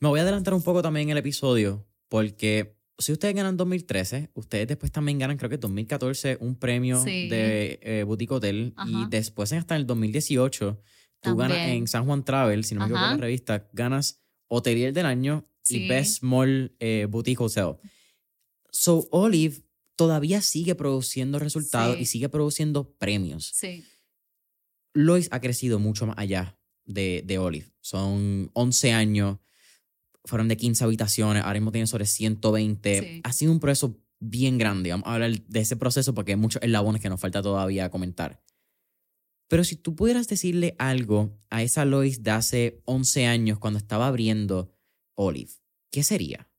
Me voy a adelantar un poco también el episodio, porque si ustedes ganan 2013, ustedes después también ganan, creo que en 2014, un premio de eh, Boutique Hotel. Y después, hasta en el 2018, tú ganas en San Juan Travel, si no me equivoco la revista, ganas Hotelier del Año y Best Small eh, Boutique Hotel. So, Olive todavía sigue produciendo resultados y sigue produciendo premios. Sí. Lois ha crecido mucho más allá de, de Olive. Son 11 años, fueron de 15 habitaciones, ahora mismo tiene sobre 120. Ha sido un proceso bien grande. Vamos a hablar de ese proceso porque hay muchos eslabones que nos falta todavía comentar. Pero si tú pudieras decirle algo a esa Lois de hace 11 años cuando estaba abriendo Olive, ¿qué sería?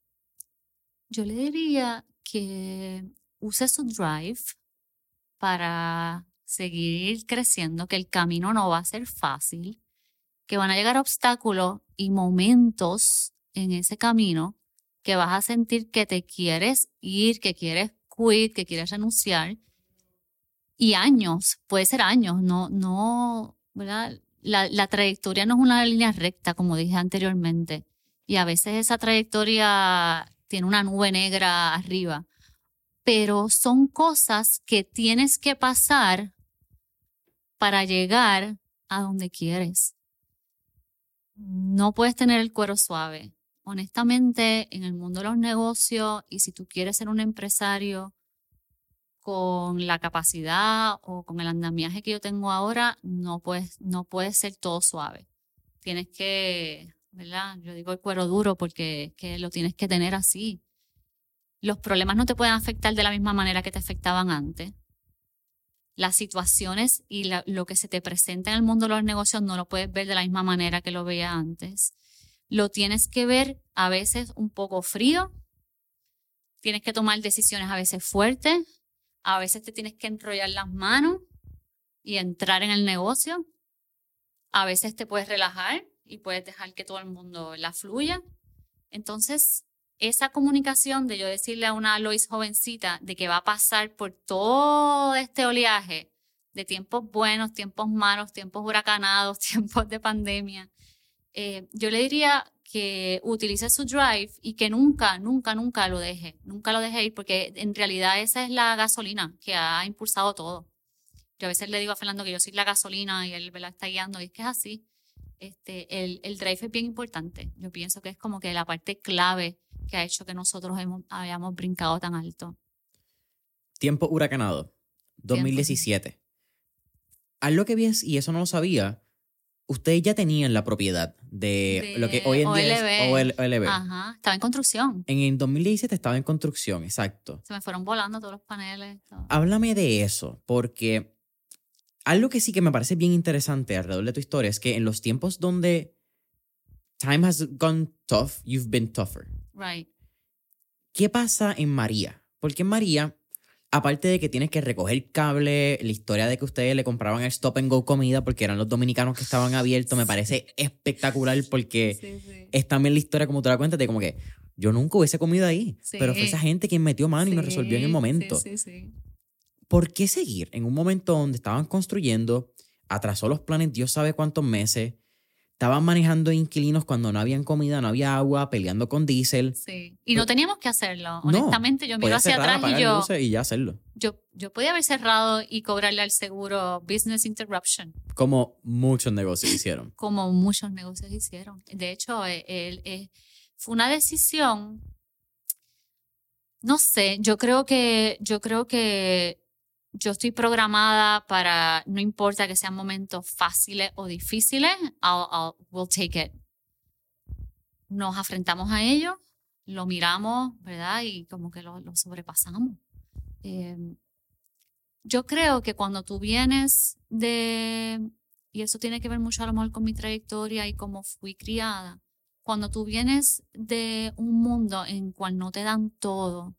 Yo le diría que use su drive para seguir creciendo, que el camino no va a ser fácil, que van a llegar obstáculos y momentos en ese camino que vas a sentir que te quieres ir, que quieres quit, que quieres renunciar. Y años, puede ser años, no, no, ¿verdad? la, la trayectoria no es una línea recta, como dije anteriormente. Y a veces esa trayectoria tiene una nube negra arriba. Pero son cosas que tienes que pasar para llegar a donde quieres. No puedes tener el cuero suave. Honestamente, en el mundo de los negocios y si tú quieres ser un empresario con la capacidad o con el andamiaje que yo tengo ahora, no puedes, no puede ser todo suave. Tienes que, ¿verdad? Yo digo el cuero duro porque que lo tienes que tener así. Los problemas no te pueden afectar de la misma manera que te afectaban antes las situaciones y lo que se te presenta en el mundo de los negocios no lo puedes ver de la misma manera que lo veía antes. Lo tienes que ver a veces un poco frío, tienes que tomar decisiones a veces fuertes, a veces te tienes que enrollar las manos y entrar en el negocio, a veces te puedes relajar y puedes dejar que todo el mundo la fluya. Entonces, esa comunicación de yo decirle a una Lois jovencita de que va a pasar por todo este oleaje de tiempos buenos, tiempos malos, tiempos huracanados, tiempos de pandemia, eh, yo le diría que utilice su drive y que nunca, nunca, nunca lo deje, nunca lo deje ir, porque en realidad esa es la gasolina que ha impulsado todo. Yo a veces le digo a Fernando que yo soy la gasolina y él me la está guiando, y es que es así. Este, el, el drive es bien importante. Yo pienso que es como que la parte clave que ha hecho que nosotros hemos, hayamos brincado tan alto. Tiempo huracanado, 2017. Algo que vi y eso no lo sabía, ustedes ya tenían la propiedad de, lo que hoy en día es OLB. Ajá, estaba en construcción. En el 2017 estaba en construcción, exacto. Se me fueron volando todos los paneles. Háblame de eso, porque algo que sí que me parece bien interesante alrededor de tu historia es que en los tiempos donde time has gone tough, you've been tougher. Right. ¿Qué pasa en María? Porque en María, aparte de que tienes que recoger cable, la historia de que ustedes le compraban el stop and go comida porque eran los dominicanos que estaban abiertos, me parece espectacular porque es también la historia, como tú la cuentas, de como que yo nunca hubiese comido ahí, pero fue esa gente quien metió mano y me resolvió en el momento. ¿Por qué seguir en un momento donde estaban construyendo, atrasó los planes Dios sabe cuántos meses, estaban manejando inquilinos cuando no habían comida, no había agua, peleando con diésel. Sí. Y no teníamos que hacerlo. Honestamente, yo miro hacia atrás y yo. Y ya hacerlo. Yo, yo podía haber cerrado y cobrarle al seguro business interruption. Como muchos negocios hicieron. Como muchos negocios hicieron. De hecho, él, eh, eh, fue una decisión. No sé, yo creo que, yo creo que yo estoy programada para, no importa que sean momentos fáciles o difíciles, I'll, we'll take it. Nos afrentamos a ello, lo miramos, ¿verdad? Y como que lo, sobrepasamos. Em, yo creo que cuando tú vienes de, y eso tiene que ver mucho a lo mejor con mi trayectoria y cómo fui criada, cuando tú vienes de un mundo en cual no te dan todo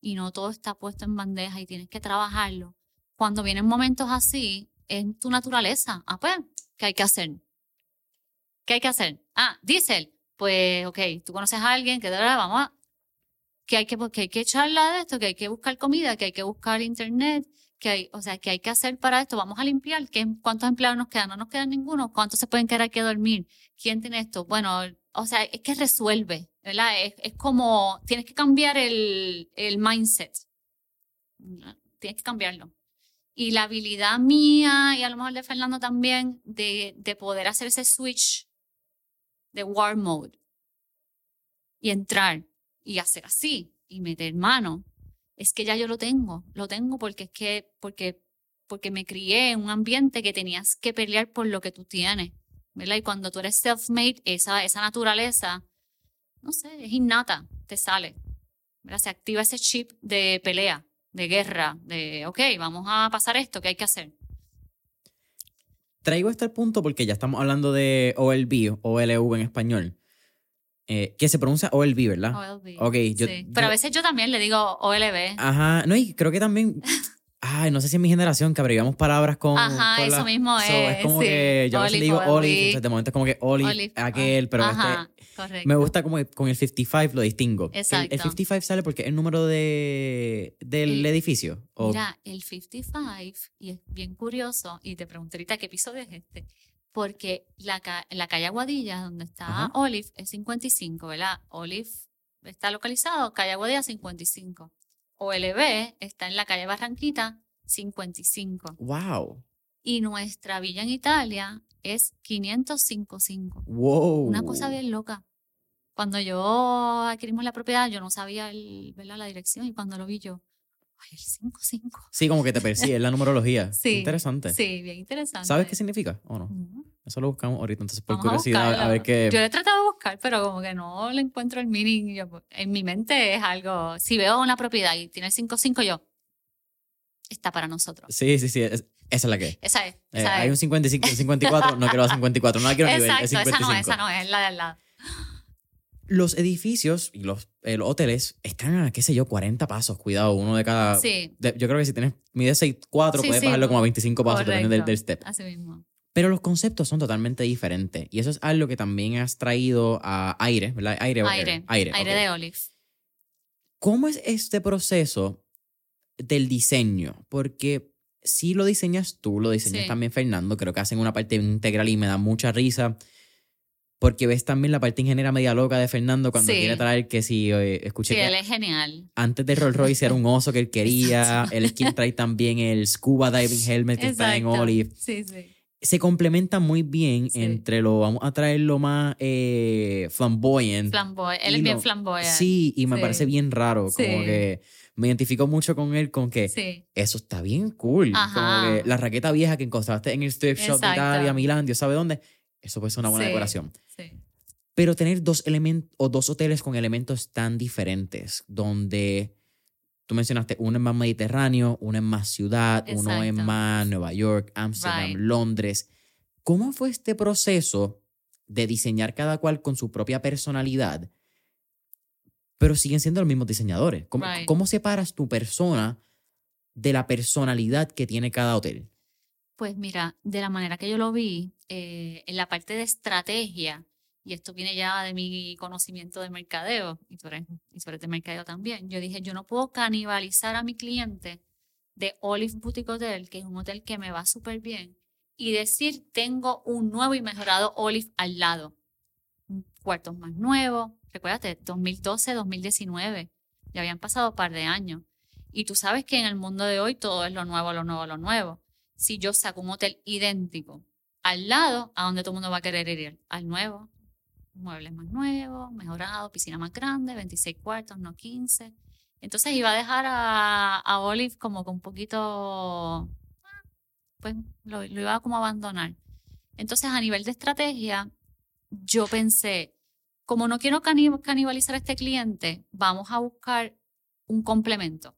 y no todo está puesto en bandeja y tienes que trabajarlo, cuando vienen momentos así, es tu naturaleza. Ah, pues, ¿qué hay que hacer? ¿Qué hay que hacer? Ah, diésel. Pues, ok, tú conoces a alguien que vamos a. Que hay que, que hay que echarla de esto, que hay que buscar comida, que hay que buscar internet, que hay, o sea, que hay que hacer para esto. Vamos a limpiar. ¿Qué, ¿Cuántos empleados nos quedan? No nos quedan ninguno. ¿Cuántos se pueden quedar aquí a dormir? ¿Quién tiene esto? Bueno, o sea, es que resuelve. Es, es como, tienes que cambiar el, el mindset. Tienes que cambiarlo y la habilidad mía y a lo mejor de Fernando también de, de poder hacer ese switch de war mode y entrar y hacer así y meter mano es que ya yo lo tengo lo tengo porque es que porque porque me crié en un ambiente que tenías que pelear por lo que tú tienes ¿verdad? y cuando tú eres self-made esa esa naturaleza no sé es innata te sale ¿verdad? se activa ese chip de pelea de guerra, de, ok, vamos a pasar esto, ¿qué hay que hacer? Traigo este punto porque ya estamos hablando de OLB, OLV en español. Eh, que se pronuncia OLB, ¿verdad? OLB. Ok, yo, Pero a veces yo también le digo OLB. Ajá, no, y creo que también Ay, no sé si en mi generación que abreviamos palabras con. Ajá, eso mismo es. es como que yo a veces digo Olive, entonces de momento es como que Olive, aquel, pero Ajá, este. Correcto. Me gusta como con el 55 lo distingo. Exacto. El, 55 sale porque es el número de, del edificio. Mira, el 55, y es bien curioso, y te pregunto ahorita qué episodio es este. porque la, la calle Aguadilla, donde está Ajá. Olive, es 55, ¿verdad? Olive está localizado, calle Aguadilla 55. OLB está en la calle Barranquita 55. Wow. Y nuestra villa en Italia es 555. Wow. Una cosa bien loca. Cuando yo adquirimos la propiedad, yo no sabía el, ¿verdad? la dirección y cuando lo vi yo, ay, el 55. Sí, como que te persigue, es la numerología. Sí. Interesante. Sí, bien interesante. ¿Sabes qué significa o no? Eso lo buscamos ahorita, entonces por Vamos curiosidad, a, ver qué... Yo he tratado de buscar, pero como que no le encuentro el meaning. Yo, en mi mente es algo. Si veo una propiedad y tiene el 55, yo. Está para nosotros. Sí, sí, sí, es- esa es la que es. Esa es. Eh, Esa hay es. un 55, un 54, no quiero a 54, no la quiero nivel, es esa 55. no, esa no es la de al lado. Los edificios y los, eh, los hoteles están a, qué sé yo, 40 pasos, cuidado, uno de cada... Sí, de- yo creo que si tienes, mides 6'4", Sí, puedes sí, bajarlo como a 25 pasos, depende del, del step. así mismo. Pero los conceptos son totalmente diferentes. Y eso es algo que también has traído a aire, ¿verdad? Aire. o Aire. air? Aire. Aire ok. de Olive. ¿Cómo es este proceso del diseño? Porque si lo diseñas tú, lo diseñas Sí. también Fernando, creo que hacen una parte integral y me da mucha risa. Porque ves también la parte ingeniera media loca de Fernando cuando Sí. quiere traer que si eh, escuché Sí, que él es genial. antes de Rolls Royce era un oso que él quería. él es quien trae también el scuba diving helmet que está en Exacto. Olive. Sí, sí. Se complementa muy bien Sí. entre lo, vamos a traer lo más eh, flamboyant. Flamboy. Él es bien lo- flamboyant. Sí, y me parece bien raro. Como que me identifico mucho con él, con que Sí. eso está bien cool. Ajá. Como que la raqueta vieja que encontraste en el thrift shop de Exacto. Italia, Milán, Dios sabe dónde. Eso puede ser una buena Sí. decoración. Sí. Pero tener dos elementos o dos hoteles con elementos tan diferentes, donde tú mencionaste uno es más mediterráneo, uno es más ciudad, uno es Exacto. más Nueva York, Amsterdam, Right. Londres. ¿Cómo fue este proceso de diseñar cada cual con su propia personalidad? Pero siguen siendo los mismos diseñadores. ¿Cómo, Right. cómo separas tu persona de la personalidad que tiene cada hotel? Pues mira, de la manera que yo lo vi, eh, en la parte de estrategia, y esto viene ya de mi conocimiento de mercadeo, y tú, eres, y tú eres de mercadeo también, yo dije, yo no puedo canibalizar a mi cliente de Olive Boutique Hotel, que es un hotel que me va súper bien, y decir, tengo un nuevo y mejorado Olive al lado. Cuartos más nuevos, recuérdate, 2012, 2019, ya habían pasado un par de años. Y tú sabes que en el mundo de hoy todo es lo nuevo, lo nuevo, lo nuevo si yo saco un hotel idéntico al lado, a donde todo el mundo va a querer ir, al nuevo, muebles más nuevos, mejorado, piscina más grande, 26 cuartos, no 15. Entonces iba a dejar a, a Olive como que un poquito, pues lo, lo iba a como abandonar. Entonces a nivel de estrategia, yo pensé, como no quiero cani- canibalizar a este cliente, vamos a buscar un complemento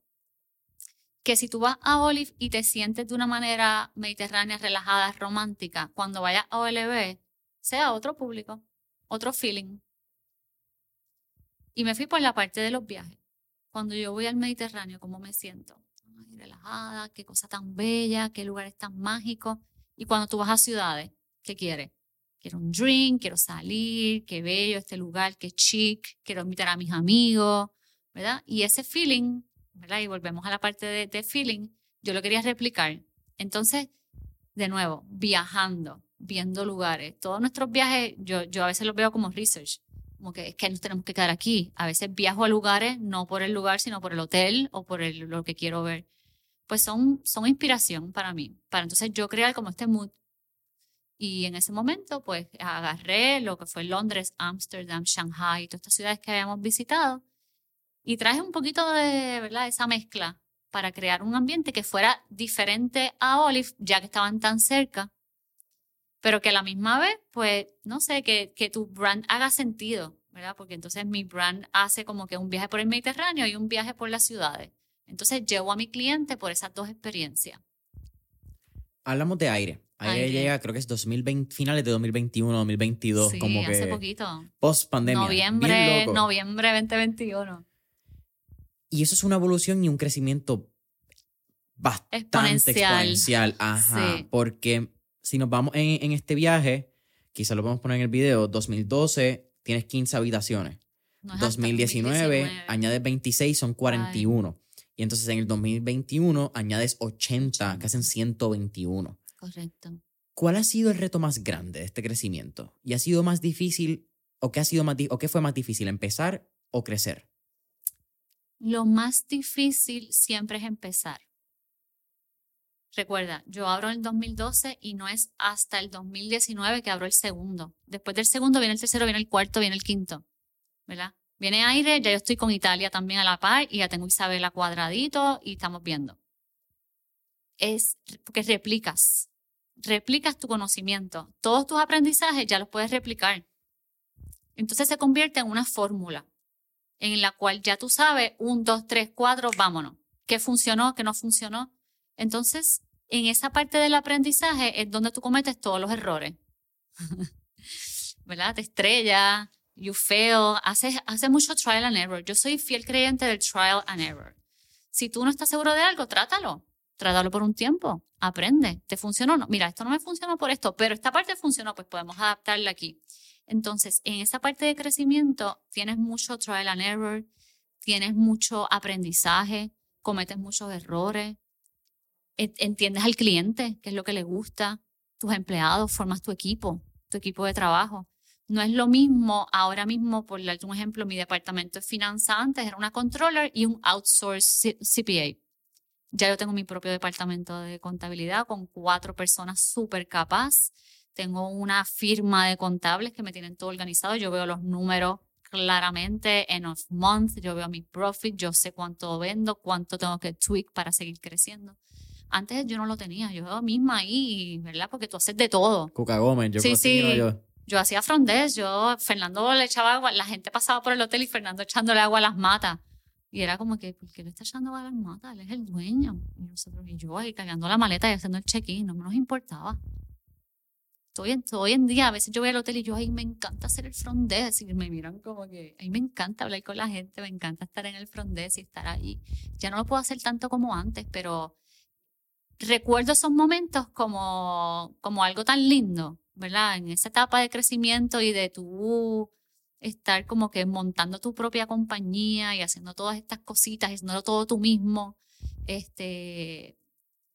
que si tú vas a Olive y te sientes de una manera mediterránea, relajada, romántica, cuando vayas a OLB, sea otro público, otro feeling. Y me fui por la parte de los viajes. Cuando yo voy al Mediterráneo, ¿cómo me siento? Ay, relajada, qué cosa tan bella, qué lugares tan mágicos. Y cuando tú vas a ciudades, ¿qué quieres? Quiero un drink, quiero salir, qué bello este lugar, qué chic, quiero invitar a mis amigos, ¿verdad? Y ese feeling ¿verdad? Y volvemos a la parte de, de feeling, yo lo quería replicar. Entonces, de nuevo, viajando, viendo lugares. Todos nuestros viajes, yo, yo a veces los veo como research, como que es que nos tenemos que quedar aquí. A veces viajo a lugares, no por el lugar, sino por el hotel o por el, lo que quiero ver. Pues son, son inspiración para mí, para entonces yo crear como este mood. Y en ese momento, pues agarré lo que fue Londres, Ámsterdam, Shanghai, todas estas ciudades que habíamos visitado y traje un poquito de, ¿verdad? Esa mezcla para crear un ambiente que fuera diferente a Olive, ya que estaban tan cerca, pero que a la misma vez, pues, no sé, que, que tu brand haga sentido, ¿verdad? Porque entonces mi brand hace como que un viaje por el Mediterráneo y un viaje por las ciudades. Entonces llevo a mi cliente por esas dos experiencias. Hablamos de aire. Aire, Aire. llega, creo que es 2020, finales de 2021, 2022, Sí, como que hace poquito. post pandemia. Noviembre, noviembre 2021. Y eso es una evolución y un crecimiento bastante exponencial. Exponencial. Ajá. Sí. Porque si nos vamos en, en este viaje, quizás lo podemos poner en el video, 2012 tienes 15 habitaciones. No es hasta 2019 2019. añades 26, son 41. Y entonces en el 2021 añades 80, que hacen 121. Correcto. ¿Cuál ha sido el reto más grande de este crecimiento? ¿Y ha sido más difícil o qué, ha sido más, o qué fue más difícil, empezar o crecer? Lo más difícil siempre es empezar. Recuerda, yo abro en el 2012 y no es hasta el 2019 que abro el segundo. Después del segundo viene el tercero, viene el cuarto, viene el quinto. ¿Verdad? Viene aire, ya yo estoy con Italia también a la par y ya tengo Isabela cuadradito y estamos viendo. Es porque replicas replicas tu conocimiento. Todos tus aprendizajes ya los puedes replicar. Entonces se convierte en una fórmula en la cual ya tú sabes, un, dos, tres, cuatro, vámonos. ¿Qué funcionó? ¿Qué no funcionó? Entonces, en esa parte del aprendizaje es donde tú cometes todos los errores. ¿Verdad? Te estrellas, you fail, haces, haces mucho trial and error. Yo soy fiel creyente del trial and error. Si tú no estás seguro de algo, trátalo trátalo por un tiempo, aprende, ¿te funcionó? No, mira, esto no me funcionó por esto, pero esta parte funcionó, pues podemos adaptarla aquí. Entonces, en esa parte de crecimiento tienes mucho trial and error, tienes mucho aprendizaje, cometes muchos errores, entiendes al cliente, qué es lo que le gusta, tus empleados, formas tu equipo, tu equipo de trabajo. No es lo mismo ahora mismo, por darte un ejemplo, mi departamento de finanzas antes era una controller y un outsource CPA. Ya yo tengo mi propio departamento de contabilidad con cuatro personas súper capaz. Tengo una firma de contables que me tienen todo organizado. Yo veo los números claramente en of month, yo veo mi profit, yo sé cuánto vendo, cuánto tengo que tweak para seguir creciendo. Antes yo no lo tenía, yo misma ahí, ¿verdad? Porque tú haces de todo. Cuca Gómez, yo sí, sí. yo. Yo hacía frondés, yo, Fernando le echaba agua, la gente pasaba por el hotel y Fernando echándole agua a las matas. Y era como que, ¿por qué le está echando a la mata? Él es el dueño. Y nosotros, y yo ahí cargando la maleta y haciendo el check-in, no nos importaba. Hoy en, hoy en día, a veces yo voy al hotel y yo, ay, me encanta hacer el front desk. Y me miran como que, ay, me encanta hablar con la gente, me encanta estar en el front desk y estar ahí. Ya no lo puedo hacer tanto como antes, pero recuerdo esos momentos como, como algo tan lindo, ¿verdad? En esa etapa de crecimiento y de tu estar como que montando tu propia compañía y haciendo todas estas cositas, haciéndolo todo tú mismo. Este,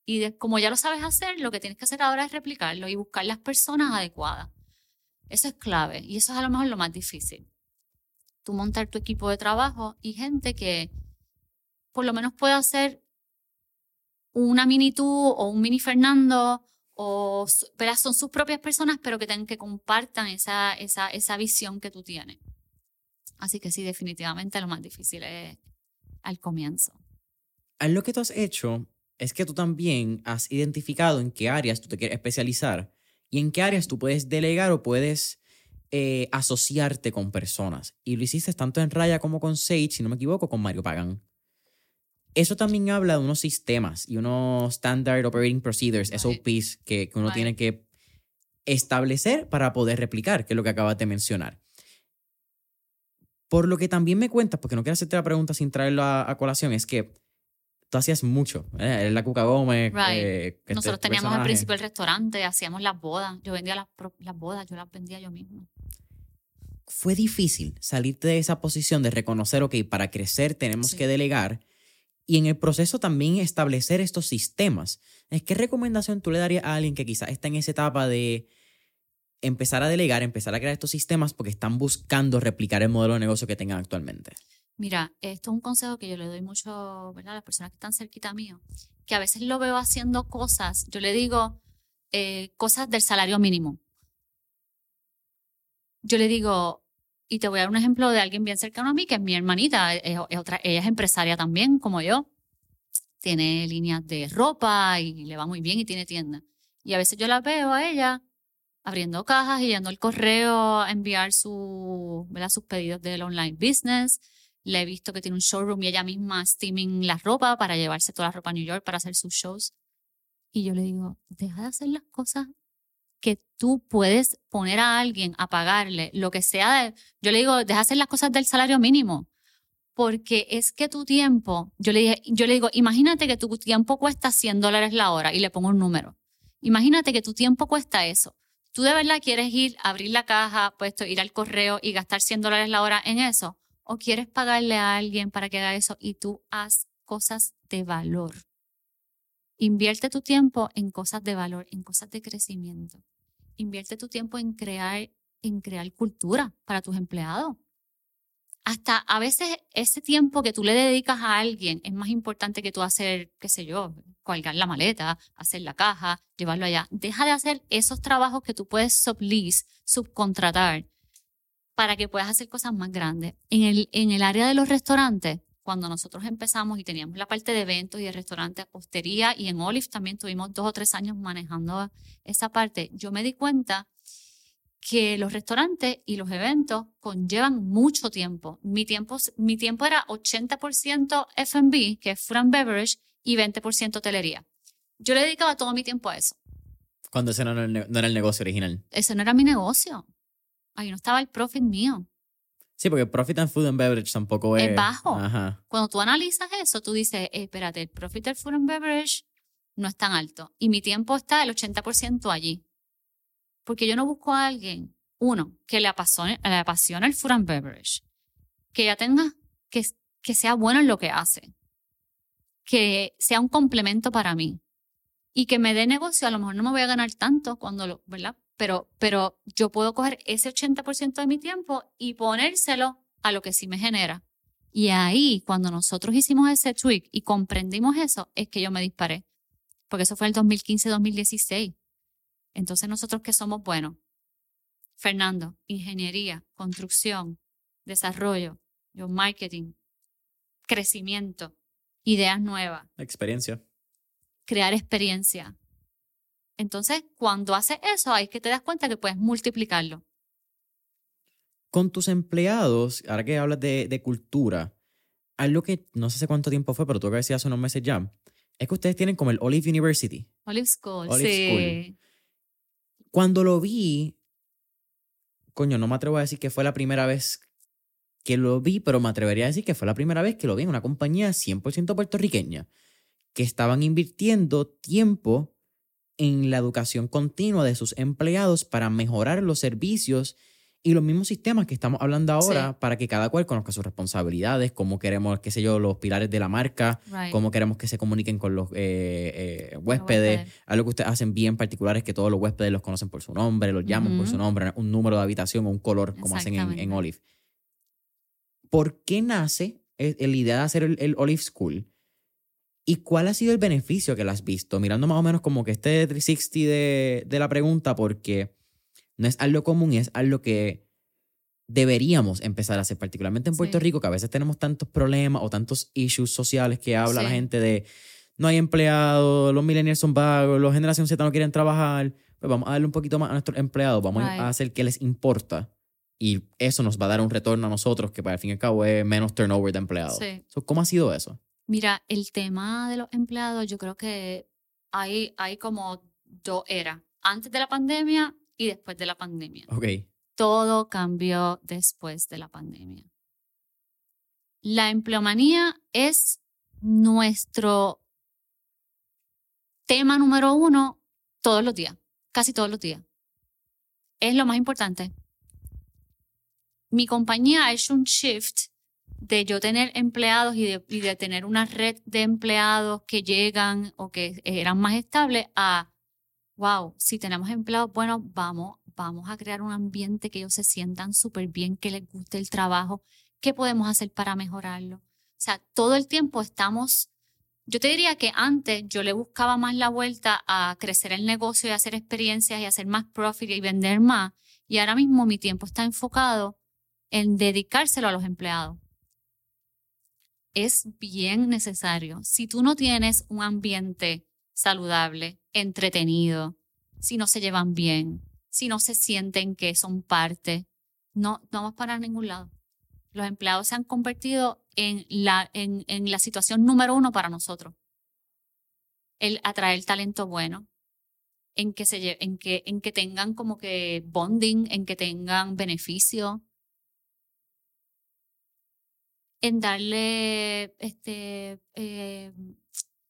y como ya lo sabes hacer, lo que tienes que hacer ahora es replicarlo y buscar las personas adecuadas. Eso es clave y eso es a lo mejor lo más difícil. Tú montar tu equipo de trabajo y gente que por lo menos pueda hacer una mini tú o un mini Fernando o son sus propias personas, pero que tengan que compartan esa, esa, esa visión que tú tienes. Así que sí, definitivamente lo más difícil es al comienzo. Lo que tú has hecho es que tú también has identificado en qué áreas tú te quieres especializar y en qué áreas tú puedes delegar o puedes eh, asociarte con personas. Y lo hiciste tanto en Raya como con Sage, si no me equivoco, con Mario Pagan. Eso también habla de unos sistemas y unos Standard Operating Procedures, SOPs, que, que uno tiene que establecer para poder replicar, que es lo que acabas de mencionar. Por lo que también me cuentas, porque no quiero hacerte la pregunta sin traerlo a, colación, es que tú hacías mucho. ¿eh? la Cuca Gómez. Eh, Nosotros teníamos al principio el restaurante, hacíamos las bodas. Yo vendía las, las bodas, yo las vendía yo mismo. Fue difícil salirte de esa posición de reconocer, ok, para crecer tenemos que delegar y en el proceso también establecer estos sistemas. ¿Qué recomendación tú le darías a alguien que quizás está en esa etapa de empezar a delegar, empezar a crear estos sistemas porque están buscando replicar el modelo de negocio que tengan actualmente? Mira, esto es un consejo que yo le doy mucho ¿verdad? a las personas que están cerquita mío, que a veces lo veo haciendo cosas, yo le digo eh, cosas del salario mínimo. Yo le digo, y te voy a dar un ejemplo de alguien bien cercano a mí, que es mi hermanita, es, otra, ella es empresaria también, como yo. Tiene líneas de ropa y le va muy bien y tiene tienda. Y a veces yo la veo a ella abriendo cajas y yendo al correo a enviar su, sus pedidos del online business. Le he visto que tiene un showroom y ella misma steaming la ropa para llevarse toda la ropa a New York para hacer sus shows. Y yo le digo, deja de hacer las cosas que tú puedes poner a alguien a pagarle lo que sea, yo le digo, deja hacer las cosas del salario mínimo, porque es que tu tiempo, yo le, digo, imagínate que tu tiempo cuesta 100 dólares la hora y le pongo un número. Imagínate que tu tiempo cuesta eso. ¿Tú de verdad quieres ir, abrir la caja, puesto, ir al correo y gastar 100 dólares la hora en eso? ¿O quieres pagarle a alguien para que haga eso y tú haz cosas de valor? Invierte tu tiempo en cosas de valor, en cosas de crecimiento. Invierte tu tiempo en crear, en crear cultura para tus empleados. Hasta a veces ese tiempo que tú le dedicas a alguien es más importante que tú hacer, qué sé yo, colgar la maleta, hacer la caja, llevarlo allá. Deja de hacer esos trabajos que tú puedes sublease, subcontratar, para que puedas hacer cosas más grandes. En el, en el área de los restaurantes, cuando nosotros empezamos y teníamos la parte de eventos y de restaurantes, hostería y en Olive también tuvimos dos o tres años manejando esa parte, yo me di cuenta que los restaurantes y los eventos conllevan mucho tiempo. Mi tiempo, mi tiempo era 80% F&B, que es food and beverage, y 20% hotelería. Yo le dedicaba todo mi tiempo a eso. Cuando ese no era, el, no era el negocio original. Ese no era mi negocio. Ahí no estaba el profit mío. Sí, porque profit and food and beverage tampoco es... Es bajo. Ajá. Cuando tú analizas eso, tú dices, eh, espérate, el profit del food and beverage no es tan alto. Y mi tiempo está el 80% allí. Porque yo no busco a alguien, uno, que le apasione, le apasione el food and beverage. Que ya tenga, que, que sea bueno en lo que hace. Que sea un complemento para mí. Y que me dé negocio, a lo mejor no me voy a ganar tanto cuando lo, ¿verdad? Pero, pero yo puedo coger ese 80% de mi tiempo y ponérselo a lo que sí me genera. Y ahí, cuando nosotros hicimos ese tweak y comprendimos eso, es que yo me disparé. Porque eso fue el 2015-2016. Entonces, nosotros que somos buenos, Fernando, ingeniería, construcción, desarrollo, yo marketing, crecimiento, ideas nuevas. Experiencia. Crear experiencia. Entonces, cuando haces eso, ahí es que te das cuenta que puedes multiplicarlo. Con tus empleados, ahora que hablas de, de cultura, algo que no sé hace cuánto tiempo fue, pero tú que decías hace unos meses ya, es que ustedes tienen como el Olive University. Olive School, Olive sí. School. Cuando lo vi, coño, no me atrevo a decir que fue la primera vez que lo vi, pero me atrevería a decir que fue la primera vez que lo vi en una compañía 100% puertorriqueña, que estaban invirtiendo tiempo en la educación continua de sus empleados para mejorar los servicios y los mismos sistemas que estamos hablando ahora Sí. para que cada cual conozca sus responsabilidades, cómo queremos, qué sé yo, los pilares de la marca, Right. cómo queremos que se comuniquen con los eh, eh, huéspedes. huéspedes. Algo que ustedes hacen bien particular es que todos los huéspedes los conocen por su nombre, los llaman por su nombre, un número de habitación o un color, como hacen en. Olive. ¿Por qué nace el- la idea de hacer el, el Olive School? ¿Y cuál ha sido el beneficio que le has visto? Mirando más o menos como que este 360 de, de la pregunta, porque no es algo común y es algo que deberíamos empezar a hacer, particularmente en Puerto Sí. Rico, que a veces tenemos tantos problemas o tantos issues sociales que habla la gente de no hay empleados, los millennials son vagos, los generación Z no quieren trabajar. Pues vamos a darle un poquito más a nuestros empleados, vamos Right. a hacer que les importa. Y eso nos va a dar un retorno a nosotros, que para el fin y al cabo es menos turnover de empleados. Sí. So, ¿Cómo ha sido eso? Mira, el tema de los empleados, yo creo que hay, hay como dos eras, antes de la pandemia y después de la pandemia. Ok. Todo cambió después de la pandemia. La empleomanía es nuestro tema número uno todos los días, casi todos los días. Es lo más importante. Mi compañía ha hecho un shift de yo tener empleados y de, y de tener una red de empleados que llegan o que eran más estables a, wow, si tenemos empleados, bueno, vamos, vamos a crear un ambiente que ellos se sientan súper bien, que les guste el trabajo, ¿qué podemos hacer para mejorarlo? O sea, todo el tiempo estamos, yo te diría que antes yo le buscaba más la vuelta a crecer el negocio y hacer experiencias y hacer más profit y vender más. Y ahora mismo mi tiempo está enfocado en dedicárselo a los empleados. Es bien necesario. Si tú no tienes un ambiente saludable, entretenido, si no se llevan bien, si no se sienten que son parte, no, no vas para ningún lado. Los empleados se han convertido en la, en, en la situación número uno para nosotros. El atraer talento bueno, en que, se, en que, en que tengan como que bonding, en que tengan beneficio, en darle, este, eh,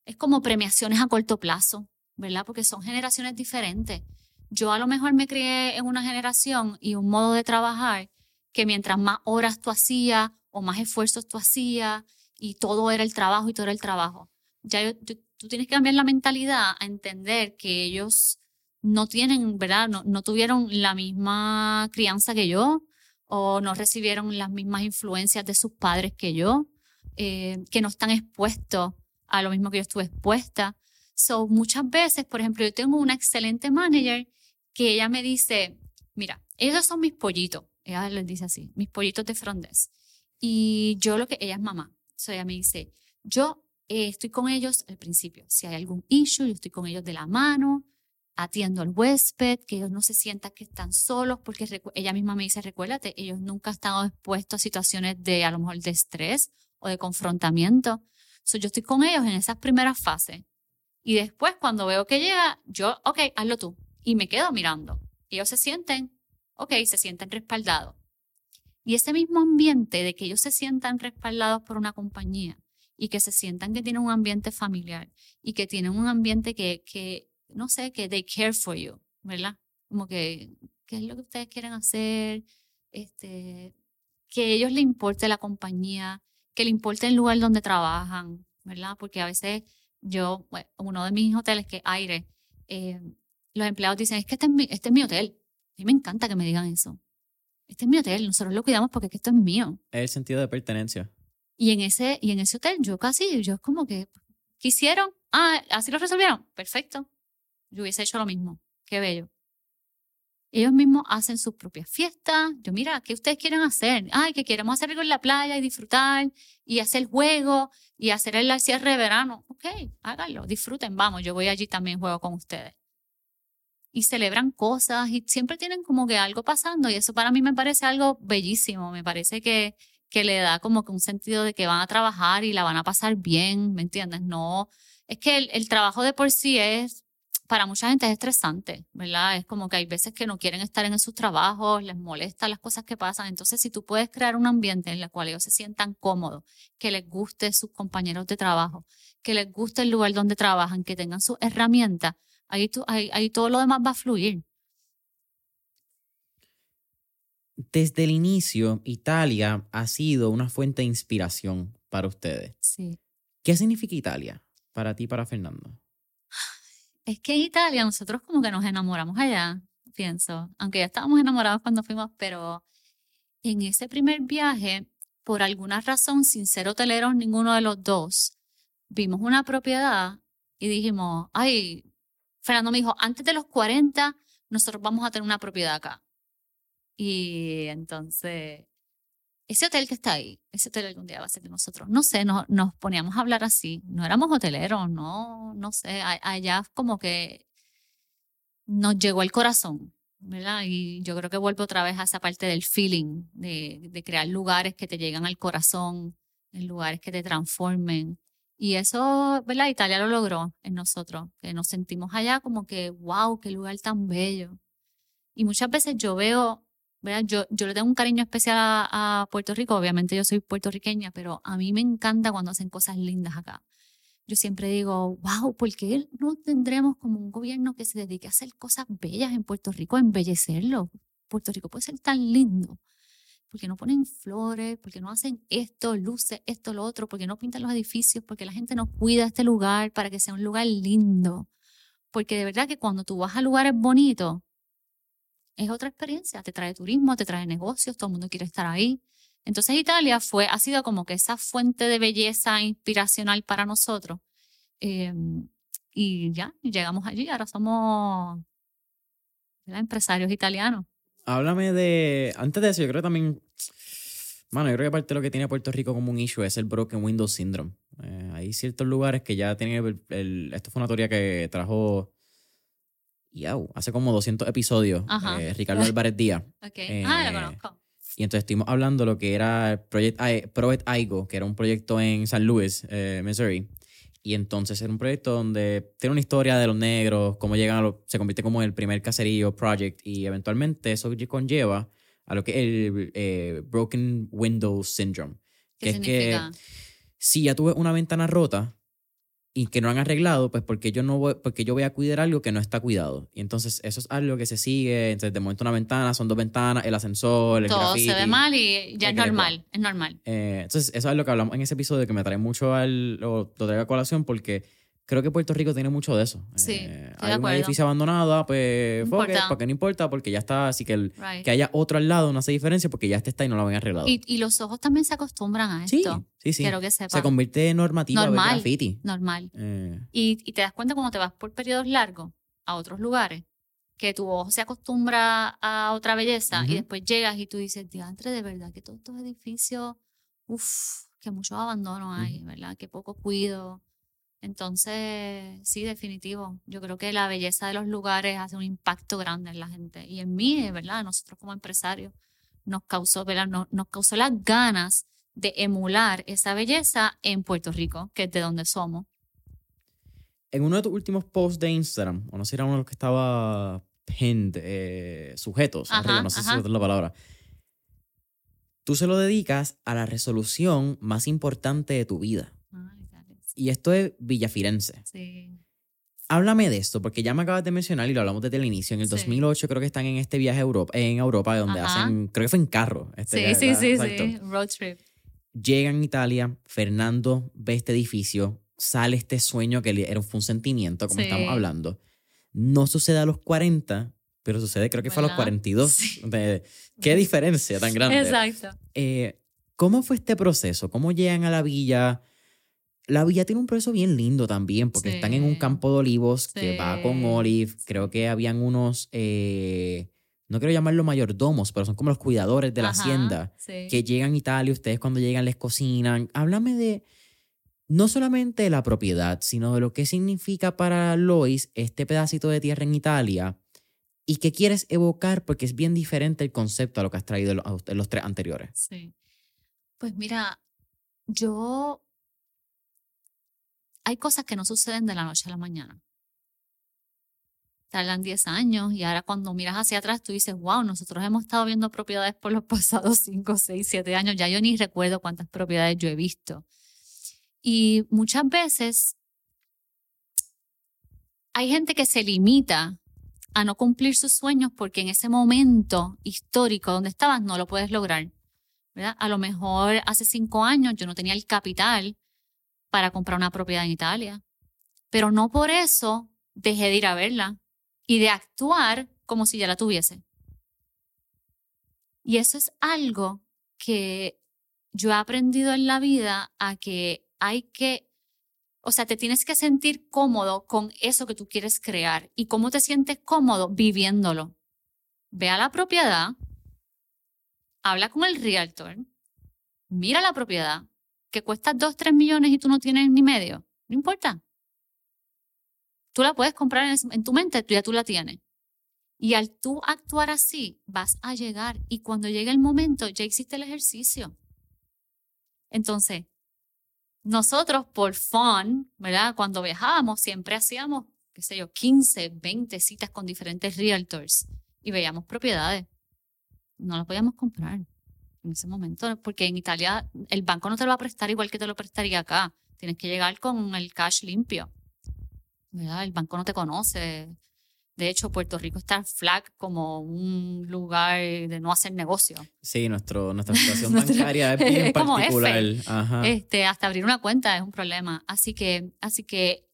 es como premiaciones a corto plazo, ¿verdad? Porque son generaciones diferentes. Yo a lo mejor me crié en una generación y un modo de trabajar que mientras más horas tú hacías o más esfuerzos tú hacías y todo era el trabajo y todo era el trabajo. Ya tú tienes que cambiar la mentalidad a entender que ellos no tienen, ¿verdad? No, no tuvieron la misma crianza que yo o no recibieron las mismas influencias de sus padres que yo, eh, que no están expuestos a lo mismo que yo estuve expuesta. So, muchas veces, por ejemplo, yo tengo una excelente manager que ella me dice, mira, esos son mis pollitos. Ella les dice así, mis pollitos de frondes. Y yo lo que, ella es mamá. So, ella me dice, yo eh, estoy con ellos al principio. Si hay algún issue, yo estoy con ellos de la mano, atiendo al huésped, que ellos no se sientan que están solos, porque ella misma me dice, recuérdate, ellos nunca han estado expuestos a situaciones de a lo mejor de estrés o de confrontamiento. So, yo estoy con ellos en esas primeras fases. Y después, cuando veo que llega, yo, ok, hazlo tú. Y me quedo mirando. Ellos se sienten, ok, se sienten respaldados. Y ese mismo ambiente de que ellos se sientan respaldados por una compañía y que se sientan que tienen un ambiente familiar y que tienen un ambiente que, que no sé, que they care for you, ¿verdad? Como que, ¿qué es lo que ustedes quieren hacer? Este, que a ellos les importe la compañía, que le importe el lugar donde trabajan, ¿verdad? Porque a veces yo, bueno, uno de mis hoteles que aire, eh, los empleados dicen, es que este es, mi, este es mi hotel. A mí me encanta que me digan eso. Este es mi hotel, nosotros lo cuidamos porque esto es mío. Es el sentido de pertenencia. Y en ese, y en ese hotel yo casi, yo como que, quisieron, ah, así lo resolvieron, perfecto. Yo hubiese hecho lo mismo. Qué bello. Ellos mismos hacen sus propias fiestas. Yo, mira, ¿qué ustedes quieren hacer? Ay, que queremos hacer algo en la playa y disfrutar y hacer juego y hacer el cierre de verano. Ok, háganlo, disfruten, vamos, yo voy allí también juego con ustedes. Y celebran cosas y siempre tienen como que algo pasando y eso para mí me parece algo bellísimo. Me parece que, que le da como que un sentido de que van a trabajar y la van a pasar bien, ¿me entiendes? No, es que el trabajo de por sí es para mucha gente es estresante, ¿verdad? Es como que hay veces que no quieren estar en sus trabajos, les molesta las cosas que pasan. Entonces, si tú puedes crear un ambiente en el cual ellos se sientan cómodos, que les guste sus compañeros de trabajo, que les guste el lugar donde trabajan, que tengan sus herramientas, ahí, ahí todo lo demás va a fluir. Desde el inicio, Italia ha sido una fuente de inspiración para ustedes. Sí. ¿Qué significa Italia para ti, para Fernando? Es que en Italia nosotros como que nos enamoramos allá, pienso, aunque ya estábamos enamorados cuando fuimos, pero en ese primer viaje, por alguna razón, sin ser hoteleros ninguno de los dos, vimos una propiedad y dijimos, ay, Fernando me dijo, antes de los 40, nosotros vamos a tener una propiedad acá. Y entonces ese hotel que está ahí, ese hotel algún día va a ser de nosotros. No sé, nos, nos poníamos a hablar así. No éramos hoteleros, no, no sé. Allá como que nos llegó el corazón, ¿verdad? Y yo creo que vuelvo otra vez a esa parte del feeling, de, de crear lugares que te llegan al corazón, en lugares que te transformen. Y eso, ¿verdad? Italia lo logró en nosotros, que nos sentimos allá como que, wow, qué lugar tan bello. Y muchas veces yo veo yo, le tengo un cariño especial a, Puerto Rico, obviamente yo soy puertorriqueña, pero a mí me encanta cuando hacen cosas lindas acá. Yo siempre digo, wow, ¿por qué no tendremos como un gobierno que se dedique a hacer cosas bellas en Puerto Rico, a embellecerlo? Puerto Rico puede ser tan lindo. porque no ponen flores? porque no hacen esto, luces, esto, lo otro? porque no pintan los edificios? porque la gente no cuida este lugar para que sea un lugar lindo? Porque de verdad que cuando tú vas a lugares bonitos, es otra experiencia, te trae turismo, te trae negocios, todo el mundo quiere estar ahí. Entonces Italia fue, ha sido como que esa fuente de belleza inspiracional para nosotros. Em, y ya, llegamos allí, ahora somos empresarios italianos. Háblame de, antes de eso, yo creo que también, bueno, yo creo que parte de lo que tiene Puerto Rico como un issue es el Broken Window Syndrome. Eh, hay ciertos lugares que ya tienen, el, esto fue una teoría que trajo hace como 200 episodios, eh, Ricardo Álvarez Díaz. Okay. ah, lo eh, conozco. Y entonces estuvimos hablando de lo que era Project, Project Aigo, que era un proyecto en San Luis, eh, Missouri. Y entonces era un proyecto donde tiene una historia de los negros, cómo llegan a lo, se convierte como el primer caserío project y eventualmente eso conlleva a lo que es el Broken Window Syndrome. que es que si ya tuve una ventana rota, y que no han arreglado, pues porque yo no voy, porque yo voy a cuidar algo que no está cuidado. Y entonces eso es algo que se sigue, entonces de momento una ventana, son dos ventanas, el ascensor, el Todo se ve mal y ya es normal, es normal. Eh, entonces eso es lo que hablamos en ese episodio que me trae mucho al, lo, lo traigo a colación porque creo que Puerto Rico tiene mucho de eso. Sí, Eh, hay un edificio abandonado, pues, No importa. porque no importa, porque ya está, así que, el- Right. que haya otro al lado no hace diferencia porque ya este está y no lo habían arreglado. Y, y los ojos también se acostumbran a sí, esto. sí, sí. Quiero que Se sepas. convierte en normativa ver Normal. graffiti. Normal. Eh, Y, y te das cuenta cuando te vas por periodos largos a otros lugares, que tu ojo se acostumbra a otra belleza y después llegas y tú dices, diantre, de verdad que todos estos edificios, uff, que muchos abandonos hay, ¿verdad? Que poco cuido. Entonces, sí, definitivo. Yo creo que la belleza de los lugares hace un impacto grande en la gente. Y en mí, ¿verdad? Nosotros como empresarios, nos causó, ¿verdad? Nos, nos causó las ganas de emular esa belleza en Puerto Rico, que es de donde somos. en uno de tus últimos posts de Instagram, o no sé si era uno de los que estaba pinned, eh, sujetos, Ajá, arriba, no sé ajá. si es la palabra. Tú se lo dedicas a la resolución más importante de tu vida. Y esto es Villafirense. Sí. Háblame de esto, porque ya me acabas de mencionar y lo hablamos desde el inicio. En el Sí. 2008 creo que están en este viaje a Europa, en Europa, donde Ajá. hacen, creo que fue en carro. este Sí, sí, sí, sí. Road trip. Llegan a Italia, Fernando ve este edificio, sale este sueño que era, fue un sentimiento, como Sí. estamos hablando. No sucede a los 40, pero sucede creo que fue a los ¿Verdad? 42. Sí. De- ¿Qué diferencia tan grande? Exacto. Eh, ¿Cómo fue este proceso? ¿Cómo llegan a la villa? La villa tiene un proceso bien lindo también, porque Sí. están en un campo de olivos que va con Olive. Creo que habían unos, eh, no quiero llamarlos mayordomos, pero son como los cuidadores de la Ajá, hacienda, Sí. que llegan a Italia, ustedes cuando llegan les cocinan. Háblame de no solamente de la propiedad, sino de lo que significa para Lois este pedacito de tierra en Italia y qué quieres evocar, porque es bien diferente el concepto a lo que has traído los- los tres anteriores. Sí. Pues mira, yo. Hay cosas que no suceden de la noche a la mañana. Tardan 10 años y ahora cuando miras hacia atrás tú dices, wow, nosotros hemos estado viendo propiedades por los pasados 5, 6, 7 años. Ya yo ni recuerdo cuántas propiedades yo he visto. Y muchas veces hay gente que se limita a no cumplir sus sueños porque en ese momento histórico donde estabas no lo puedes lograr. ¿verdad? A lo mejor hace cinco años yo no tenía el capital para comprar una propiedad en Italia, pero no por eso dejé de ir a verla y de actuar como si ya la tuviese. Y eso es algo que yo he aprendido en la vida a que hay que, o sea, te tienes que sentir cómodo con eso que tú quieres crear. ¿Y cómo te sientes cómodo? Viviéndolo. Ve a la propiedad, habla con el realtor, mira la propiedad, que cuesta 2, 3 millones y tú no tienes ni medio. No importa. Tú la puedes comprar en, tu mente, tú ya tú la tienes. Y al tú actuar así, vas a llegar. Y cuando llegue el momento, ya hiciste el ejercicio. Entonces, nosotros por fun, ¿verdad? Cuando viajábamos, siempre hacíamos, qué sé yo, 15, 20 citas con diferentes realtors y veíamos propiedades. No las podíamos comprar en ese momento, porque en Italia el banco no te lo va a prestar igual que te lo prestaría acá. Tienes que llegar con el cash limpio. ¿verdad? El banco no te conoce. De hecho, Puerto Rico está flag como un lugar de no hacer negocio. Sí, nuestro, nuestra situación bancaria es bien es como F. particular. Ajá. Este, hasta abrir una cuenta es un problema. Así que, así que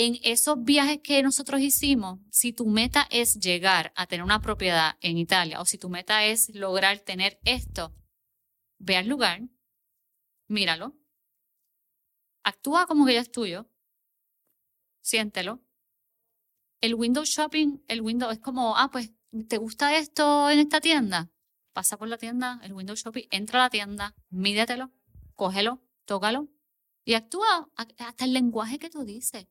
en esos viajes que nosotros hicimos, si tu meta es llegar a tener una propiedad en Italia o si tu meta es lograr tener esto, ve al lugar, míralo, actúa como que ya es tuyo, siéntelo. El window shopping, el window es como, ah, pues, ¿te gusta esto en esta tienda? Pasa por la tienda, el window shopping, entra a la tienda, mídetelo, cógelo, tócalo y actúa hasta el lenguaje que tú dices.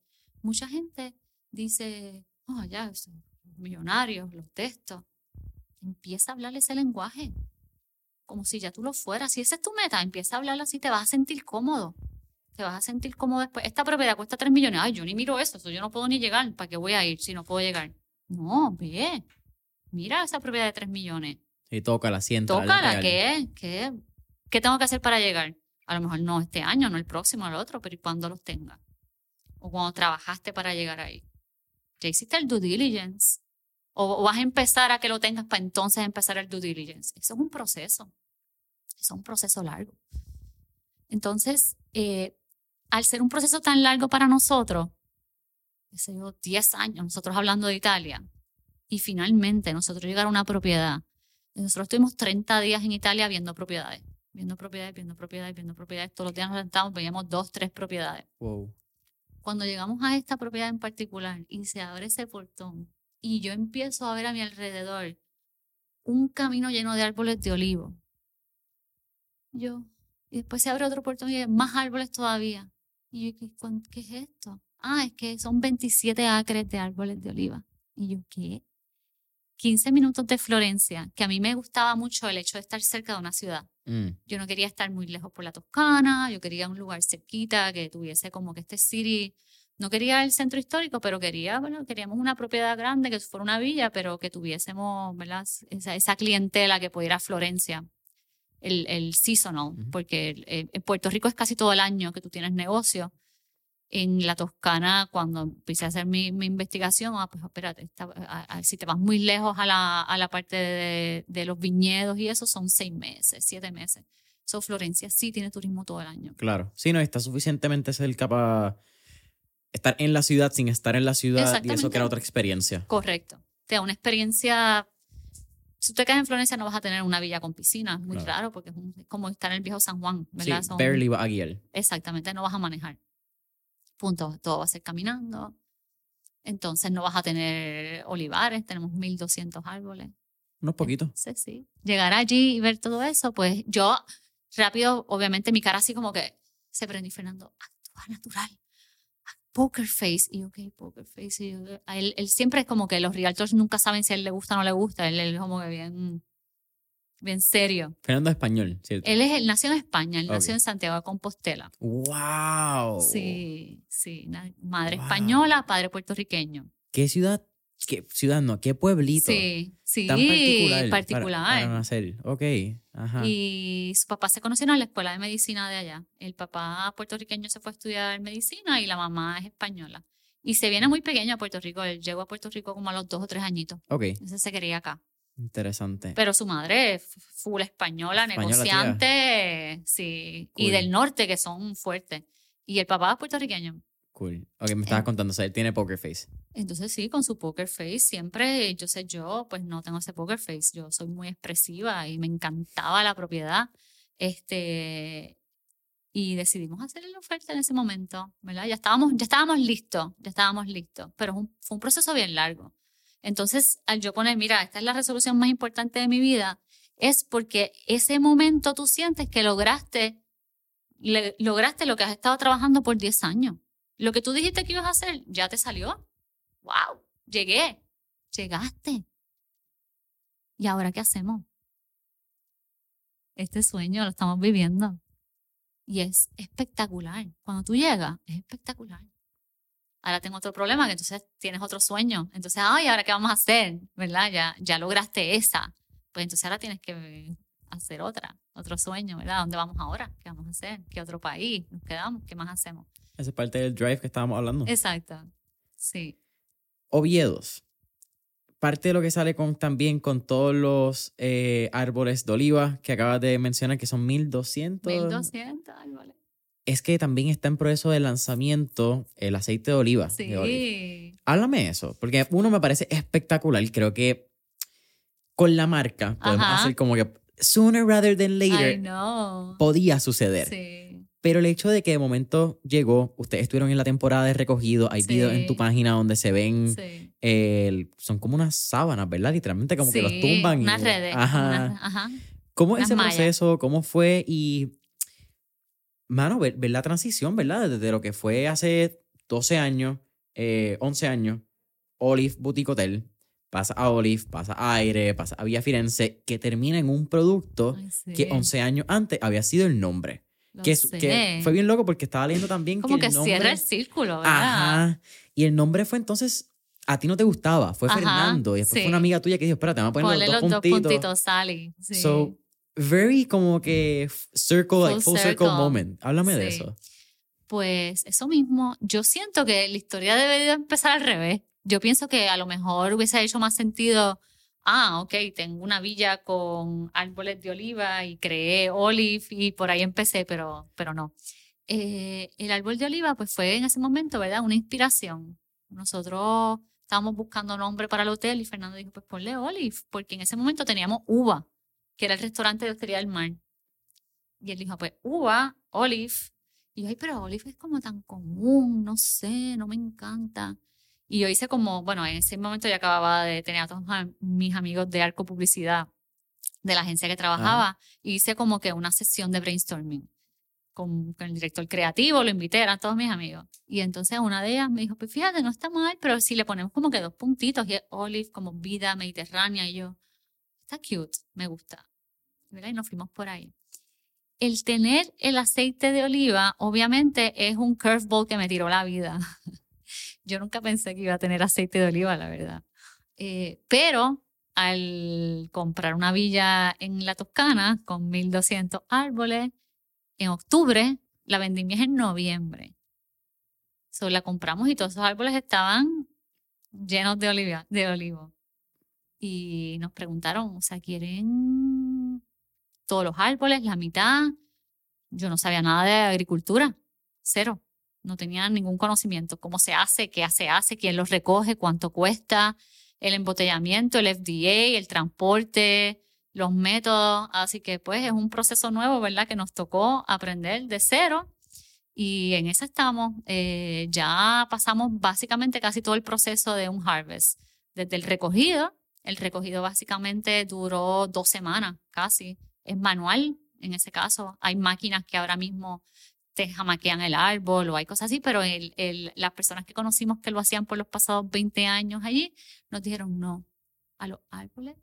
Mucha gente dice, oh, ya, son millonarios, los textos. Empieza a hablar ese lenguaje, como si ya tú lo fueras. Si esa es tu meta, empieza a hablar así, te vas a sentir cómodo. Te vas a sentir cómodo después. Esta propiedad cuesta 3 millones. Ay, yo ni miro eso, eso yo no puedo ni llegar. ¿Para qué voy a ir si no puedo llegar? No, ve. Mira esa propiedad de 3 millones. Y toca la sienta. Tócala, ¿qué? ¿Qué? ¿Qué tengo que hacer para llegar? A lo mejor no este año, no el próximo, el otro, pero ¿y cuando los tenga? O cuando trabajaste para llegar ahí. Ya hiciste el due diligence. O, vas a empezar a que lo tengas para entonces empezar el due diligence. Eso es un proceso. Eso es un proceso largo. Entonces, eh, al ser un proceso tan largo para nosotros, yo, 10 años, nosotros hablando de Italia. Y finalmente nosotros llegar a una propiedad. Nosotros estuvimos 30 días en Italia viendo propiedades, viendo propiedades, viendo propiedades, viendo propiedades. Todos los días nos sentamos, veíamos dos, tres propiedades. Wow. Cuando llegamos a esta propiedad en particular y se abre ese portón y yo empiezo a ver a mi alrededor un camino lleno de árboles de olivo. Yo, y después se abre otro portón y hay más árboles todavía. Y yo, ¿qué, qué es esto? Ah, es que son 27 acres de árboles de oliva. Y yo, ¿qué? 15 minutos de Florencia, que a mí me gustaba mucho el hecho de estar cerca de una ciudad. Mm, Yo no quería estar muy lejos por la Toscana, yo quería un lugar cerquita que tuviese como que este city, no quería el centro histórico, pero quería, bueno, queríamos una propiedad grande que fuera una villa, pero que tuviésemos, ¿verdad? Esa, esa clientela que pudiera Florencia, el, el seasonal, porque el- eh, en Puerto Rico es casi todo el año que tú tienes negocio. En la Toscana, cuando empecé a hacer mi, mi investigación, ah, pues espérate, esta- a- a- si te vas muy lejos a la, a la parte de, de los viñedos y eso, son seis meses, siete meses. So, Florencia sí tiene turismo todo el año. claro. Sí, no, está suficientemente cerca para estar en la ciudad sin estar en la ciudad y eso crea otra experiencia. Correcto. Te da una experiencia. Si tú te quedas en Florencia, no vas a tener una villa con piscina. Es muy Claro. raro porque es, un- es como estar en el viejo San Juan, Sí, ¿verdad? Son- barely va a guiar. Exactamente, no vas a manejar. Punto. Todo va a ser caminando. Entonces no vas a tener olivares, tenemos 1200 árboles. Unos poquitos. Entonces, sí. Llegar allí y ver todo eso, pues yo rápido, obviamente mi cara así como que se prendió Fernando, actúa natural. Poker face. Y yo, ok, poker face. Y yo, a él, él siempre es como que los realtors nunca saben si a él le gusta o no le gusta. Él, él es como que bien, bien serio. Fernando es español, ¿cierto? Él, es, él nació en España, él nació en Santiago de Compostela. ¡Wow! Sí, sí. Madre Wow. española, padre puertorriqueño. ¿Qué ciudad? ¿Qué ciudad no? ¿Qué pueblito? Sí, sí. Tan particular. para- particular. Para, nacer. Ok. Ajá. Y su papá se conocieron en la escuela de medicina de allá. El papá puertorriqueño se fue a estudiar medicina y la mamá es española. Y se viene muy pequeño a Puerto Rico. Él llegó a Puerto Rico como a los dos o tres añitos. Ok. Entonces se quería acá. Interesante. Pero su madre es full española, Española, tía. negociante, sí. Y Cool. del norte, que son fuertes. Y el papá es puertorriqueño. Cool. Ok, me estabas Eh. contando, o sea, él tiene poker face. Entonces sí, con su poker face siempre, yo sé, yo pues no tengo ese poker face, yo soy muy expresiva y me encantaba la propiedad. Este, y decidimos hacerle la oferta en ese momento, ¿verdad? Ya estábamos, ya estábamos listos, ya estábamos listos, pero un- fue un proceso bien largo. Entonces, al yo poner, mira, esta es la resolución más importante de mi vida, es porque ese momento tú sientes que lograste, lograste lo que has estado trabajando por 10 años. Lo que tú dijiste que ibas a hacer, ya te salió. ¡Wow! Llegué. Llegaste. ¿Y ahora qué hacemos? Este sueño lo estamos viviendo. Y es espectacular. Cuando tú llegas, es espectacular. Ahora tengo otro problema, que entonces tienes otro sueño. Entonces, ay, ¿ahora qué vamos a hacer? ¿Verdad? Ya, ya lograste esa. Pues entonces ahora tienes que hacer otra, otro sueño, ¿verdad? ¿Dónde vamos ahora? ¿Qué vamos a hacer? ¿Qué otro país? ¿Nos quedamos? ¿Qué más hacemos? Esa es parte del drive que estábamos hablando. Exacto. Sí. Oviedos. Parte de lo que sale con, también con todos los eh, árboles de oliva que acabas de mencionar, que son 1200. 1200 árboles. Es que también está en proceso de lanzamiento el aceite de oliva. Sí. de oliva. Háblame eso, porque uno me parece espectacular. Creo que con la marca podemos Ajá. hacer como que sooner rather than later podía suceder. Sí. Pero el hecho de que de momento llegó, ustedes estuvieron en la temporada de recogido, hay Sí. videos en tu página donde se ven, Sí. el- son como unas sábanas, ¿verdad? Literalmente como que los tumban. y- Unas redes. Ajá. ajá. ¿Cómo unas ese proceso? ¿Cómo fue? Y, mano, ver, ver la transición, ¿verdad? Desde lo que fue hace 12 años, eh, 11 años, Olive Boutique Hotel, pasa a Olive, pasa a Aire, pasa a Villa Firenze, que termina en un producto Ay, sí. que 11 años antes había sido el nombre. Que, que fue bien loco porque estaba leyendo también Como que que el nombre... cierra el círculo, ¿verdad? Ajá. Y el nombre fue entonces... A ti no te gustaba, fue Ajá, Fernando. Y después sí. fue una amiga tuya que dijo, espérate, vamos a poner los dos los dos puntitos. puntitos, Sally. Sí. So, very como que f- circle, like Full full circle, circle. moment. Háblame de Sí. eso. Pues eso mismo, yo siento que la historia debería empezar al revés. Yo pienso que a lo mejor hubiese hecho más sentido, ah, ok, tengo una villa con árboles de oliva y creé Olive y por ahí empecé, pero, pero no. Eh, el árbol de oliva pues fue en ese momento, ¿verdad? Una inspiración. nosotros estábamos buscando nombre para el hotel y Fernando dijo, pues ponle Olive, porque en ese momento teníamos Uva, que era el restaurante de Hostería del Mar. Y él dijo, pues Uva, Olive. Y yo, ay, pero Olive es como tan común, no sé, no me encanta. Y yo hice como, bueno, en ese momento ya acababa de tener a todos mis amigos de Arco Publicidad, de la agencia que trabajaba, y hice como que una sesión de brainstorming con, el director creativo, lo invité, eran todos mis amigos. Y entonces una de ellas me dijo, pues fíjate, no está mal, pero si le ponemos como que dos puntitos, y es olive, como vida mediterránea, y yo, está cute, me gusta. Y nos fuimos por ahí. El tener el aceite de oliva, obviamente, es un curveball que me tiró la vida. yo nunca pensé que iba a tener aceite de oliva, la verdad. Eh, pero al comprar una villa en la Toscana con 1200 árboles, en octubre, la vendimia es en noviembre. So, la compramos y todos esos árboles estaban llenos de, oliva, de olivo. Y nos preguntaron, o sea, ¿quieren todos los árboles, la mitad? Yo no sabía nada de agricultura, cero. No tenía ningún conocimiento. ¿Cómo se hace? ¿Qué se hace? ¿Quién los recoge? ¿Cuánto cuesta? El embotellamiento, el FDA, el transporte, los métodos. Así que pues es un proceso nuevo, ¿verdad? Que nos tocó aprender de cero. Y en eso estamos. Eh, ya pasamos básicamente casi todo el proceso de un harvest. Desde el recogido, el recogido básicamente duró dos semanas casi. Es manual en ese caso. Hay máquinas que ahora mismo te jamaquean el árbol o hay cosas así, pero el, el, las personas que conocimos que lo hacían por los pasados 20 años allí nos dijeron no a los árboles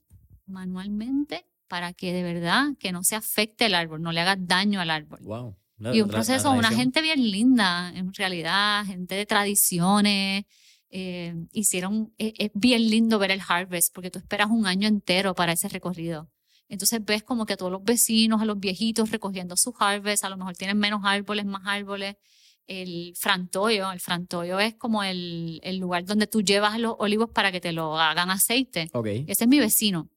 manualmente para que de verdad que no se afecte el árbol, no le haga daño al árbol. Wow. y un proceso, una gente bien linda, en realidad, gente de tradiciones. Eh, hicieron, e, es, bien lindo ver el harvest porque tú esperas un año entero para ese recorrido. Entonces ves como que a todos los vecinos, a los viejitos recogiendo su harvest, a lo mejor tienen menos árboles, más árboles. El frantoyo, el frantoyo es como el, el lugar donde tú llevas los olivos para que te lo hagan aceite. Okay. Ese es mi vecino.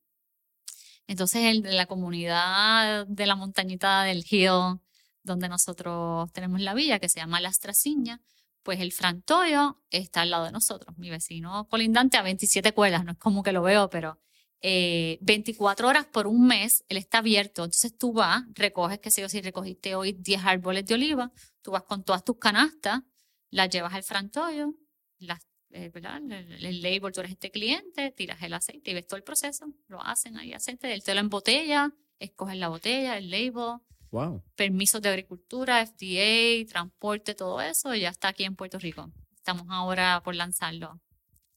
Entonces, el la comunidad de la montañita del Hill, donde nosotros tenemos la villa, que se llama Las Trasiñas, pues el Frantoyo está al lado de nosotros, mi vecino colindante a 27 cuerdas, no es como que lo veo, pero 24 eh, horas por un mes, él está abierto. Entonces tú vas, recoges, qué sé yo, si recogiste hoy 10 árboles de oliva, tú vas con todas tus canastas, las llevas al frantoyo, las eh, el, label, tú eres este cliente, tiras el aceite y ves todo el proceso, lo hacen ahí, aceite, él te lo embotella, escogen la botella, el label, wow. permisos de agricultura, FDA, transporte, todo eso, ya está aquí en Puerto Rico. Estamos ahora por lanzarlo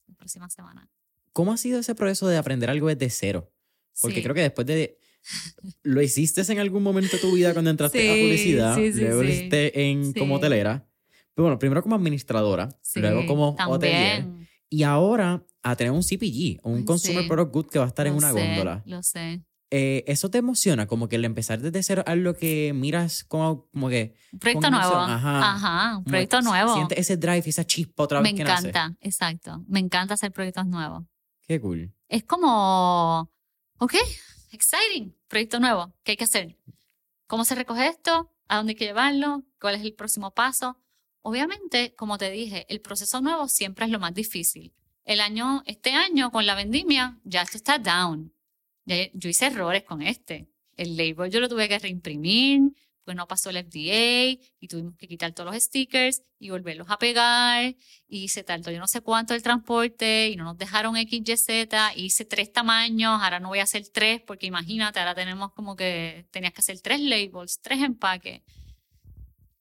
la próxima semana. ¿Cómo ha sido ese proceso de aprender algo desde cero? Porque creo que después de... ¿Lo hiciste en algún momento de tu vida cuando entraste a publicidad? luego lo hiciste en, como hotelera bueno, primero como administradora, luego como hotelier. Y ahora a tener un CPG, un Consumer Product Good que va a estar en una góndola. Lo sé. Eh, ¿Eso te emociona? Como que el empezar desde cero algo que miras como, como que... Un proyecto nuevo. Ajá. Ajá, un proyecto nuevo. Sientes ese drive, esa chispa otra vez Me encanta, exacto. Me encanta hacer proyectos nuevos. Qué cool. Es como, ok, exciting, proyecto nuevo, ¿qué hay que hacer? ¿Cómo se recoge esto? ¿A dónde hay que llevarlo? ¿Cuál es el próximo paso? Obviamente, como te dije, el proceso nuevo siempre es lo más difícil. El año, este año con la vendimia, ya esto está down. Yo hice errores con este. El label yo lo tuve que reimprimir, pues no pasó el FDA y tuvimos que quitar todos los stickers y volverlos a pegar y se tardó yo no sé cuánto el transporte y no nos dejaron XYZ, hice tres tamaños, ahora no voy a hacer tres porque imagínate, ahora tenemos como que tenías que hacer tres labels, tres empaques.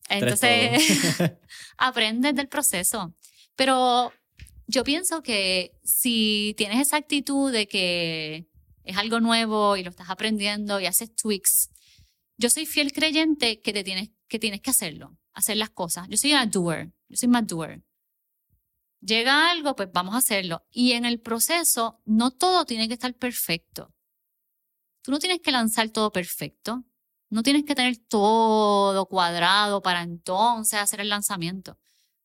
Entonces, aprendes del proceso. Pero yo pienso que si tienes esa actitud de que es algo nuevo y lo estás aprendiendo y haces tweaks, yo soy fiel creyente que te tienes que tienes que hacerlo, hacer las cosas. Yo soy una doer, yo soy más doer. Llega algo, pues vamos a hacerlo. Y en el proceso, no todo tiene que estar perfecto. Tú no tienes que lanzar todo perfecto. No tienes que tener todo cuadrado para entonces hacer el lanzamiento.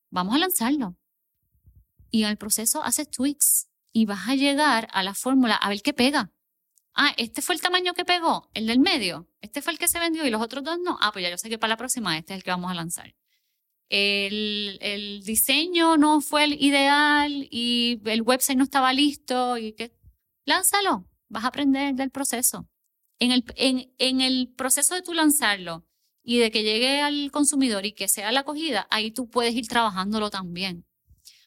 Vamos a lanzarlo. Y en el proceso haces tweaks y vas a llegar a la fórmula a ver qué pega. Ah, este fue el tamaño que pegó, el del medio. Este fue el que se vendió y los otros dos no. Ah, pues ya yo sé que para la próxima este es el que vamos a lanzar. el, diseño no fue el ideal y el website no estaba listo y que lánzalo, vas a aprender del proceso. En el, en, en el proceso de tu lanzarlo y de que llegue al consumidor y que sea la acogida, ahí tú puedes ir trabajándolo también.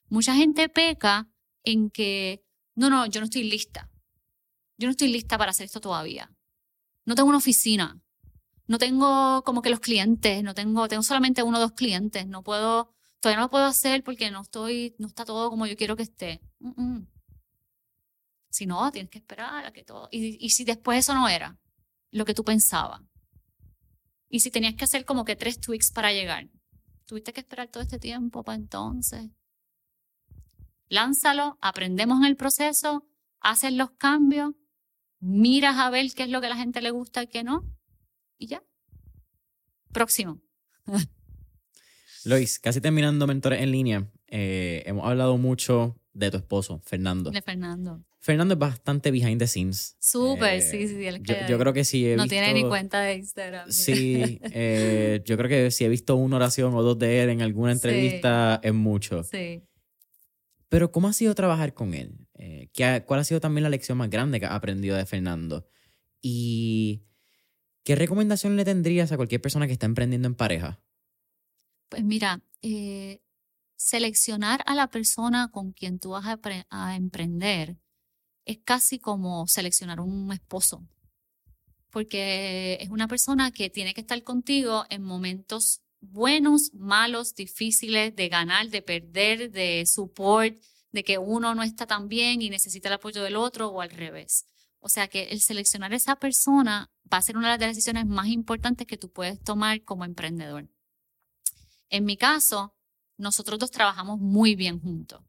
Mucha gente peca en que, no, no, yo no estoy lista. Yo no estoy lista para hacer esto todavía. No tengo una oficina. No tengo como que los clientes, no tengo, tengo solamente uno o dos clientes. No puedo, todavía no lo puedo hacer porque no estoy, no está todo como yo quiero que esté. Si no, tienes que esperar a que todo. Y, y si después eso no era lo que tú pensabas. Y si tenías que hacer como que tres tweaks para llegar. Tuviste que esperar todo este tiempo para entonces lánzalo, aprendemos en el proceso, haces los cambios, miras a ver qué es lo que a la gente le gusta y qué no, y ya. Próximo. Lois, casi terminando Mentores en línea, eh, hemos hablado mucho de tu esposo, Fernando. De Fernando. Fernando es bastante behind the scenes. Súper, eh, sí, sí. yo, creo que sí he No tiene ni cuenta de Instagram. Sí, eh, yo creo que si he visto una oración o dos de él en alguna entrevista es mucho. Sí. Pero ¿cómo ha sido trabajar con él? Eh, ¿Cuál ha sido también la lección más grande que ha aprendido de Fernando? ¿Y qué recomendación le tendrías a cualquier persona que está emprendiendo en pareja? Pues mira, eh, seleccionar a la persona con quien tú vas a, a emprender es casi como seleccionar un esposo, porque es una persona que tiene que estar contigo en momentos buenos, malos, difíciles, de ganar, de perder, de support, de que uno no está tan bien y necesita el apoyo del otro o al revés. O sea que el seleccionar esa persona va a ser una de las decisiones más importantes que tú puedes tomar como emprendedor. En mi caso, nosotros dos trabajamos muy bien juntos.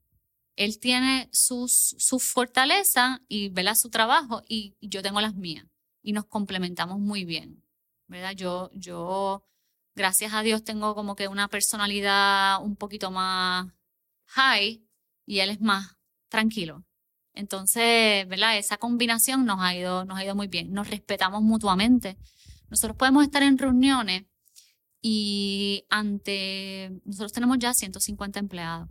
Él tiene sus, su fortalezas y su trabajo y, yo tengo las mías y nos complementamos muy bien. ¿verdad? Yo, yo gracias a Dios tengo como que una personalidad un poquito más high y él es más tranquilo. Entonces, ¿verdad? Esa combinación nos ha ido, nos ha ido muy bien. Nos respetamos mutuamente. Nosotros podemos estar en reuniones y ante, nosotros tenemos ya 150 empleados.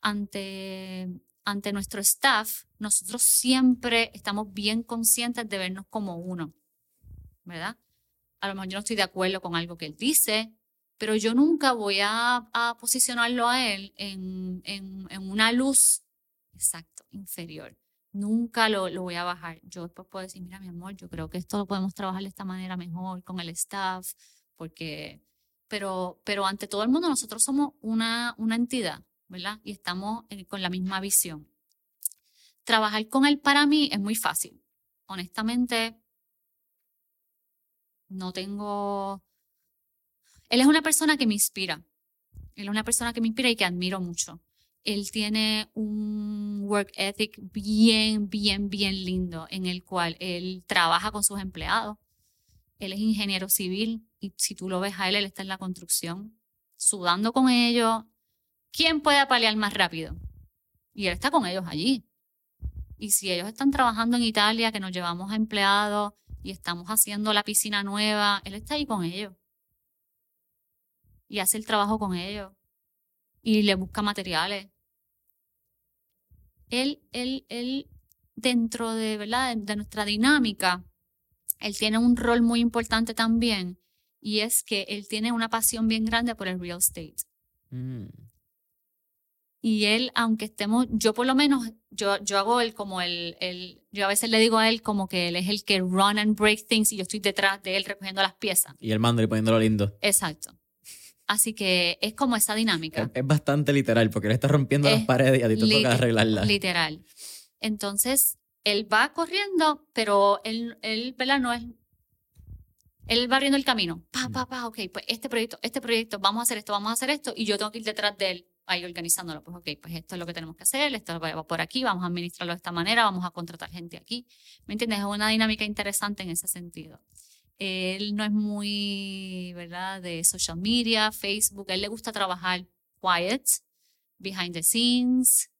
Ante, ante nuestro staff, nosotros siempre estamos bien conscientes de vernos como uno, ¿verdad? A lo mejor yo no estoy de acuerdo con algo que él dice, pero yo nunca voy a, posicionarlo a él en, una luz, exacto, inferior. Nunca lo, lo, voy a bajar. Yo después puedo decir, mira, mi amor, yo creo que esto lo podemos trabajar de esta manera mejor con el staff, porque, pero, pero ante todo el mundo nosotros somos una, una entidad, ¿verdad? Y estamos con la misma visión. Trabajar con él para mí es muy fácil. Honestamente, no tengo... Él es una persona que me inspira. Él es una persona que me inspira y que admiro mucho. Él tiene un work ethic bien, bien, bien lindo en el cual él trabaja con sus empleados. Él es ingeniero civil y si tú lo ves a él, él está en la construcción, sudando con ellos. ¿Quién puede apalear más rápido? Y él está con ellos allí. Y si ellos están trabajando en Italia, que nos llevamos a empleados y estamos haciendo la piscina nueva, él está ahí con ellos. Y hace el trabajo con ellos. Y le busca materiales. Él, él, él, dentro de, ¿verdad? de nuestra dinámica, él tiene un rol muy importante también. Y es que él tiene una pasión bien grande por el real estate. Mm. Y él, aunque estemos, yo por lo menos, yo, yo hago él como el, el, yo a veces le digo a él como que él es el que run and break things y yo estoy detrás de él recogiendo las piezas. Y él mando y poniéndolo lindo. Exacto. Así que es como esa dinámica. Es, bastante literal, porque él está rompiendo las paredes y a ti te toca arreglarlas. Literal. Entonces, él va corriendo, pero él, él ¿verdad? No es... Él va abriendo el camino. Pa, pa, pa, ok, pues este proyecto, este proyecto, vamos a hacer esto, vamos a hacer esto, y yo tengo que ir detrás de él ahí organizándolo. Pues, ok, pues esto es lo que tenemos que hacer, esto va por aquí, vamos a administrarlo de esta manera, vamos a contratar gente aquí. ¿Me entiendes? Es una dinámica interesante en ese sentido. Él no es muy, ¿verdad?, de social media, Facebook. A él le gusta trabajar quiet, behind the scenes.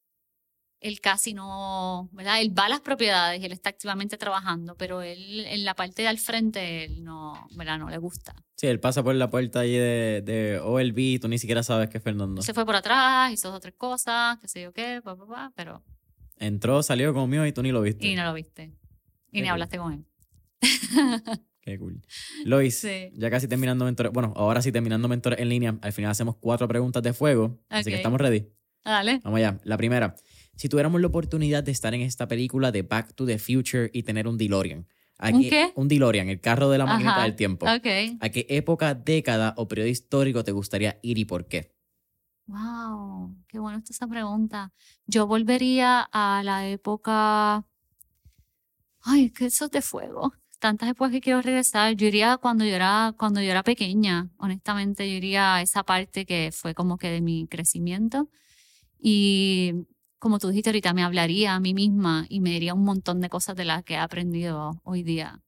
Él casi no, ¿verdad? Él va a las propiedades y él está activamente trabajando, pero él en la parte de al frente, él no, ¿verdad? No le gusta. Sí, él pasa por la puerta ahí de, de OLB y tú ni siquiera sabes que es Fernando. Se fue por atrás, hizo otras cosas, qué sé yo qué, pa, pa, pa, pero... Entró, salió, comió y tú ni lo viste. Y no lo viste. Y Qué ni cool. hablaste con él. Qué cool. Lois, Sí. ya casi terminando mentores. Bueno, ahora sí terminando mentores en línea. Al final hacemos cuatro preguntas de fuego. Así que estamos ready. Dale. Vamos allá. La primera. Si tuviéramos la oportunidad de estar en esta película de Back to the Future y tener un DeLorean. ¿a ¿Un qué-? Un DeLorean, el carro de la maquinita Ajá. del tiempo. Ok. ¿A qué época, década o periodo histórico te gustaría ir y por qué? Wow, qué bueno está esa pregunta. Yo volvería a la época. Ay, es que eso es de fuego. Tantas épocas que quiero regresar. Yo iría cuando yo era, cuando yo era pequeña, honestamente, yo iría a esa parte que fue como que de mi crecimiento. Y como tú dijiste ahorita, me hablaría a mí misma y me diría un montón de cosas de las que he aprendido hoy día.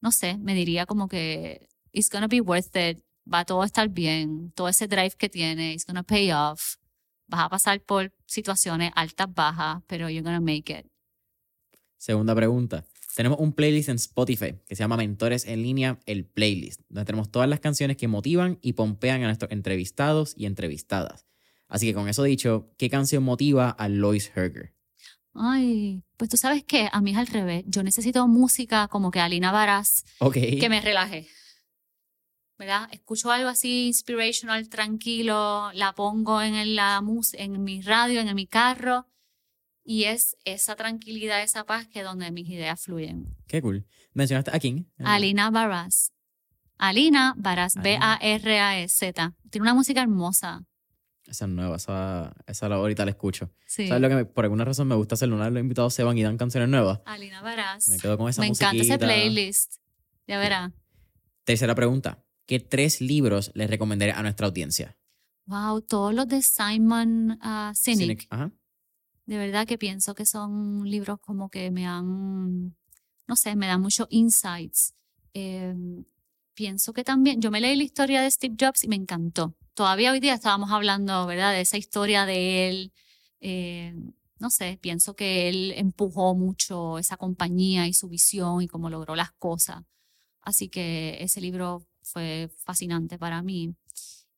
No sé, me diría como que it's gonna be worth it, va todo a estar bien, todo ese drive que tiene, it's gonna pay off. Vas a pasar por situaciones altas, bajas, pero you're gonna make it. Segunda pregunta. Tenemos un playlist en Spotify que se llama Mentores en línea, el playlist, donde tenemos todas las canciones que motivan y pompean a nuestros entrevistados y entrevistadas. Así que con eso dicho, ¿qué canción motiva a Lois Herger? Ay, pues tú sabes que a mí es al revés. Yo necesito música como que Alina Varas Ok. que me relaje. ¿Verdad? Escucho algo así inspirational, tranquilo, la pongo en la mus en mi radio, en mi carro y es esa tranquilidad, esa paz que es donde mis ideas fluyen. Qué cool. ¿Mencionaste a quién? Alina Baraz. Alina Baraz, Alina. B-A-R-A-E-Z. Tiene una música hermosa. Esa es nueva, esa, esa ahorita la escucho. Sí. ¿Sabes lo que me- por alguna razón me gusta hacer? Una los invitados se van y dan canciones nuevas. Alina Baraz. Me quedo con esa Me encanta ese playlist. Ya verá. Tercera pregunta. ¿Qué tres libros les recomendaré a nuestra audiencia? Wow, todos los de Simon ah, Sinek. Sinek. Ajá. De verdad que pienso que son libros como que me han, no sé, me dan muchos insights. Eh, pienso que también, yo me leí la historia de Steve Jobs y me encantó. Todavía hoy día estábamos hablando, ¿verdad?, de esa historia de él. Eh, no sé, pienso que él empujó mucho esa compañía y su visión y cómo logró las cosas. Así que ese libro fue fascinante para mí.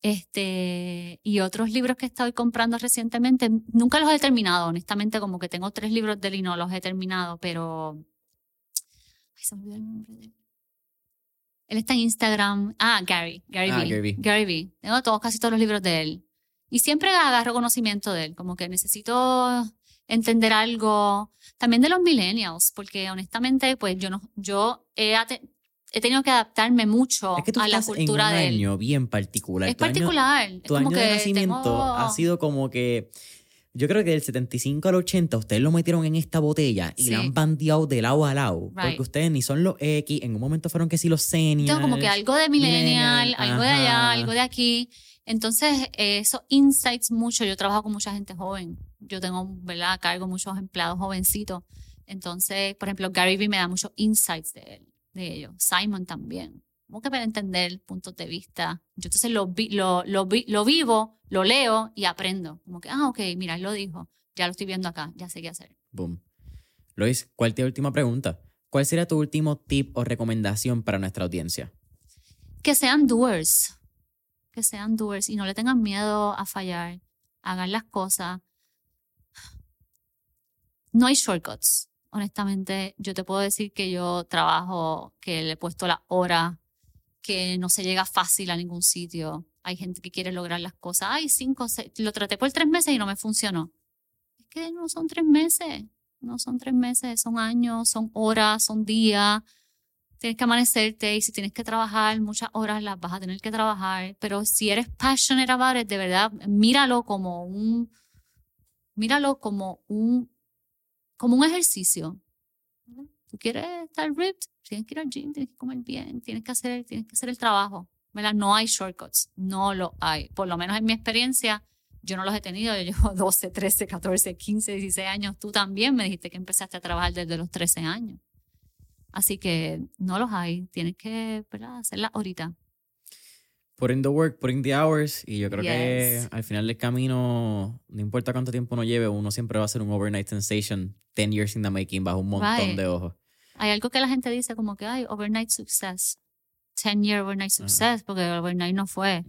Este, y otros libros que estoy comprando recientemente, nunca los he terminado, honestamente, como que tengo tres libros de él y no los he terminado, pero. Ay, se me olvidó el nombre de él. Él está en Instagram. Ah, Gary. Gary Ah. Gary. Gary V. Tengo todos, casi todos los libros de él. Y siempre agarro conocimiento de él, como que necesito entender algo. También de los millennials, porque honestamente, pues yo no, yo he, tenido que adaptarme mucho Es que tú a la estás cultura en un de él. año bien particular. Es Tu año- particular. es tu como año que de nacimiento tengo- ha sido como que. Yo creo que del 75 al 80 ustedes lo metieron en esta botella y Sí. la han bandeado de lado a lado. Right. Porque ustedes ni son los X, en un momento fueron que sí los seniors. Tengo como que algo de millennial, millennial, algo de allá, ajá. algo de aquí. Entonces, eh, esos insights mucho, yo trabajo con mucha gente joven. Yo tengo, ¿verdad? A cargo muchos empleados jovencitos. Entonces, por ejemplo, Gary Vee me da muchos insights de él, de ellos. Simon también. Como que para entender puntos de vista. Yo entonces lo, vi- lo, lo, vi- lo vivo, lo leo y aprendo. Como que, ah, ok, mira, él lo dijo. Ya lo estoy viendo acá, ya sé qué hacer. Boom. Luis, ¿cuál es tu última pregunta? ¿Cuál sería tu último tip o recomendación para nuestra audiencia? que sean doers, que sean doers y no le tengan miedo a fallar, hagan las cosas. No hay shortcuts. Honestamente, yo te puedo decir que yo trabajo, que le he puesto la hora, que no se llega fácil a ningún sitio. Hay gente que quiere lograr las cosas. Ay, cinco, seis, lo traté por tres meses y no me funcionó. Es que no son tres meses, no son tres meses, son años, son horas, son días tienes que amanecerte y si tienes que trabajar muchas horas las vas a tener que trabajar, pero si eres passionate about it, de verdad, míralo como un míralo como un como un ejercicio. Tú quieres estar ripped, tienes que ir al gym, tienes que comer bien, tienes que hacer, tienes que hacer el trabajo. ¿verdad? No hay shortcuts, no lo hay. Por lo menos en mi experiencia, yo no los he tenido. Yo llevo 12, 13, 14, 15, 16 años. Tú también me dijiste que empezaste a trabajar desde los 13 años. Así que no los hay, tienes que ¿verdad? hacerla ahorita. put in the work, put in the hours. Y yo creo que Yes. al final del camino, no importa cuánto tiempo uno lleve, uno siempre va a ser un overnight sensation 10 years in the making bajo un montón Right. de ojos. Hay algo que la gente dice como que hay overnight success. 10 year overnight success, porque el overnight no fue.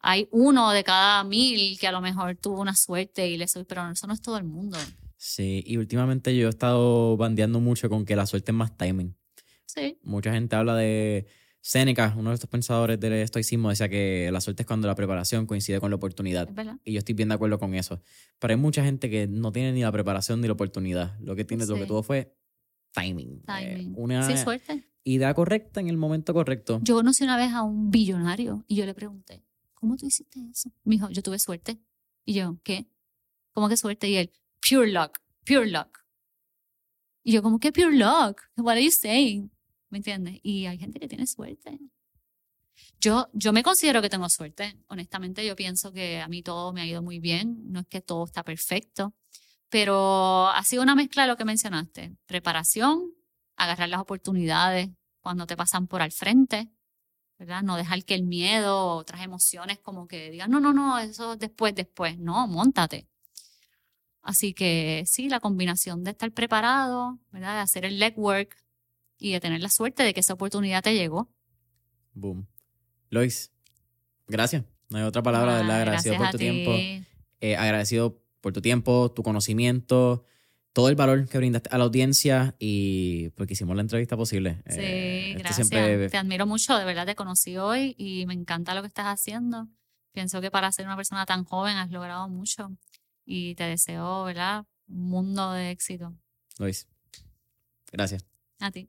Hay uno de cada mil que a lo mejor tuvo una suerte y le soy, pero eso no es todo el mundo. Sí, y últimamente yo he estado bandeando mucho con que la suerte es más timing. Sí, Mucha gente habla de Séneca, uno de estos pensadores del estoicismo, decía que la suerte es cuando la preparación coincide con la oportunidad. Y yo estoy bien de acuerdo con eso. Pero hay mucha gente que no tiene ni la preparación ni la oportunidad. Lo que tiene, lo que Sí. tuvo fue timing. Eh, Timing. una Sí, suerte. idea correcta en el momento correcto. Yo conocí una vez a un billonario y yo le pregunté, ¿cómo tú hiciste eso? Me dijo, yo tuve suerte. Y yo, ¿qué? ¿Cómo que suerte? Y él, pure luck, pure luck. Y yo, ¿cómo que pure luck? What are you saying? ¿Me entiendes? Y hay gente que tiene suerte. Yo, yo me considero que tengo suerte. Honestamente, yo pienso que a mí todo me ha ido muy bien. No es que todo está perfecto. Pero ha sido una mezcla de lo que mencionaste. Preparación, agarrar las oportunidades cuando te pasan por al frente, ¿verdad? No dejar que el miedo o otras emociones como que digan, no, no, no, eso después, después. No, montate. Así que sí, la combinación de estar preparado, ¿verdad? De hacer el legwork y de tener la suerte de que esa oportunidad te llegó. Boom. Lois, gracias. No hay otra palabra, Ah, ¿verdad? Agradecido por tu tiempo. ti. Eh, agradecido por tu tiempo, tu conocimiento, todo el valor que brindaste a la audiencia y porque hicimos la entrevista posible. Sí, Eh, gracias. siempre- Te admiro mucho, de verdad te conocí hoy y me encanta lo que estás haciendo. Pienso que para ser una persona tan joven has logrado mucho y te deseo, ¿verdad? Un mundo de éxito. Lois, gracias. A ti.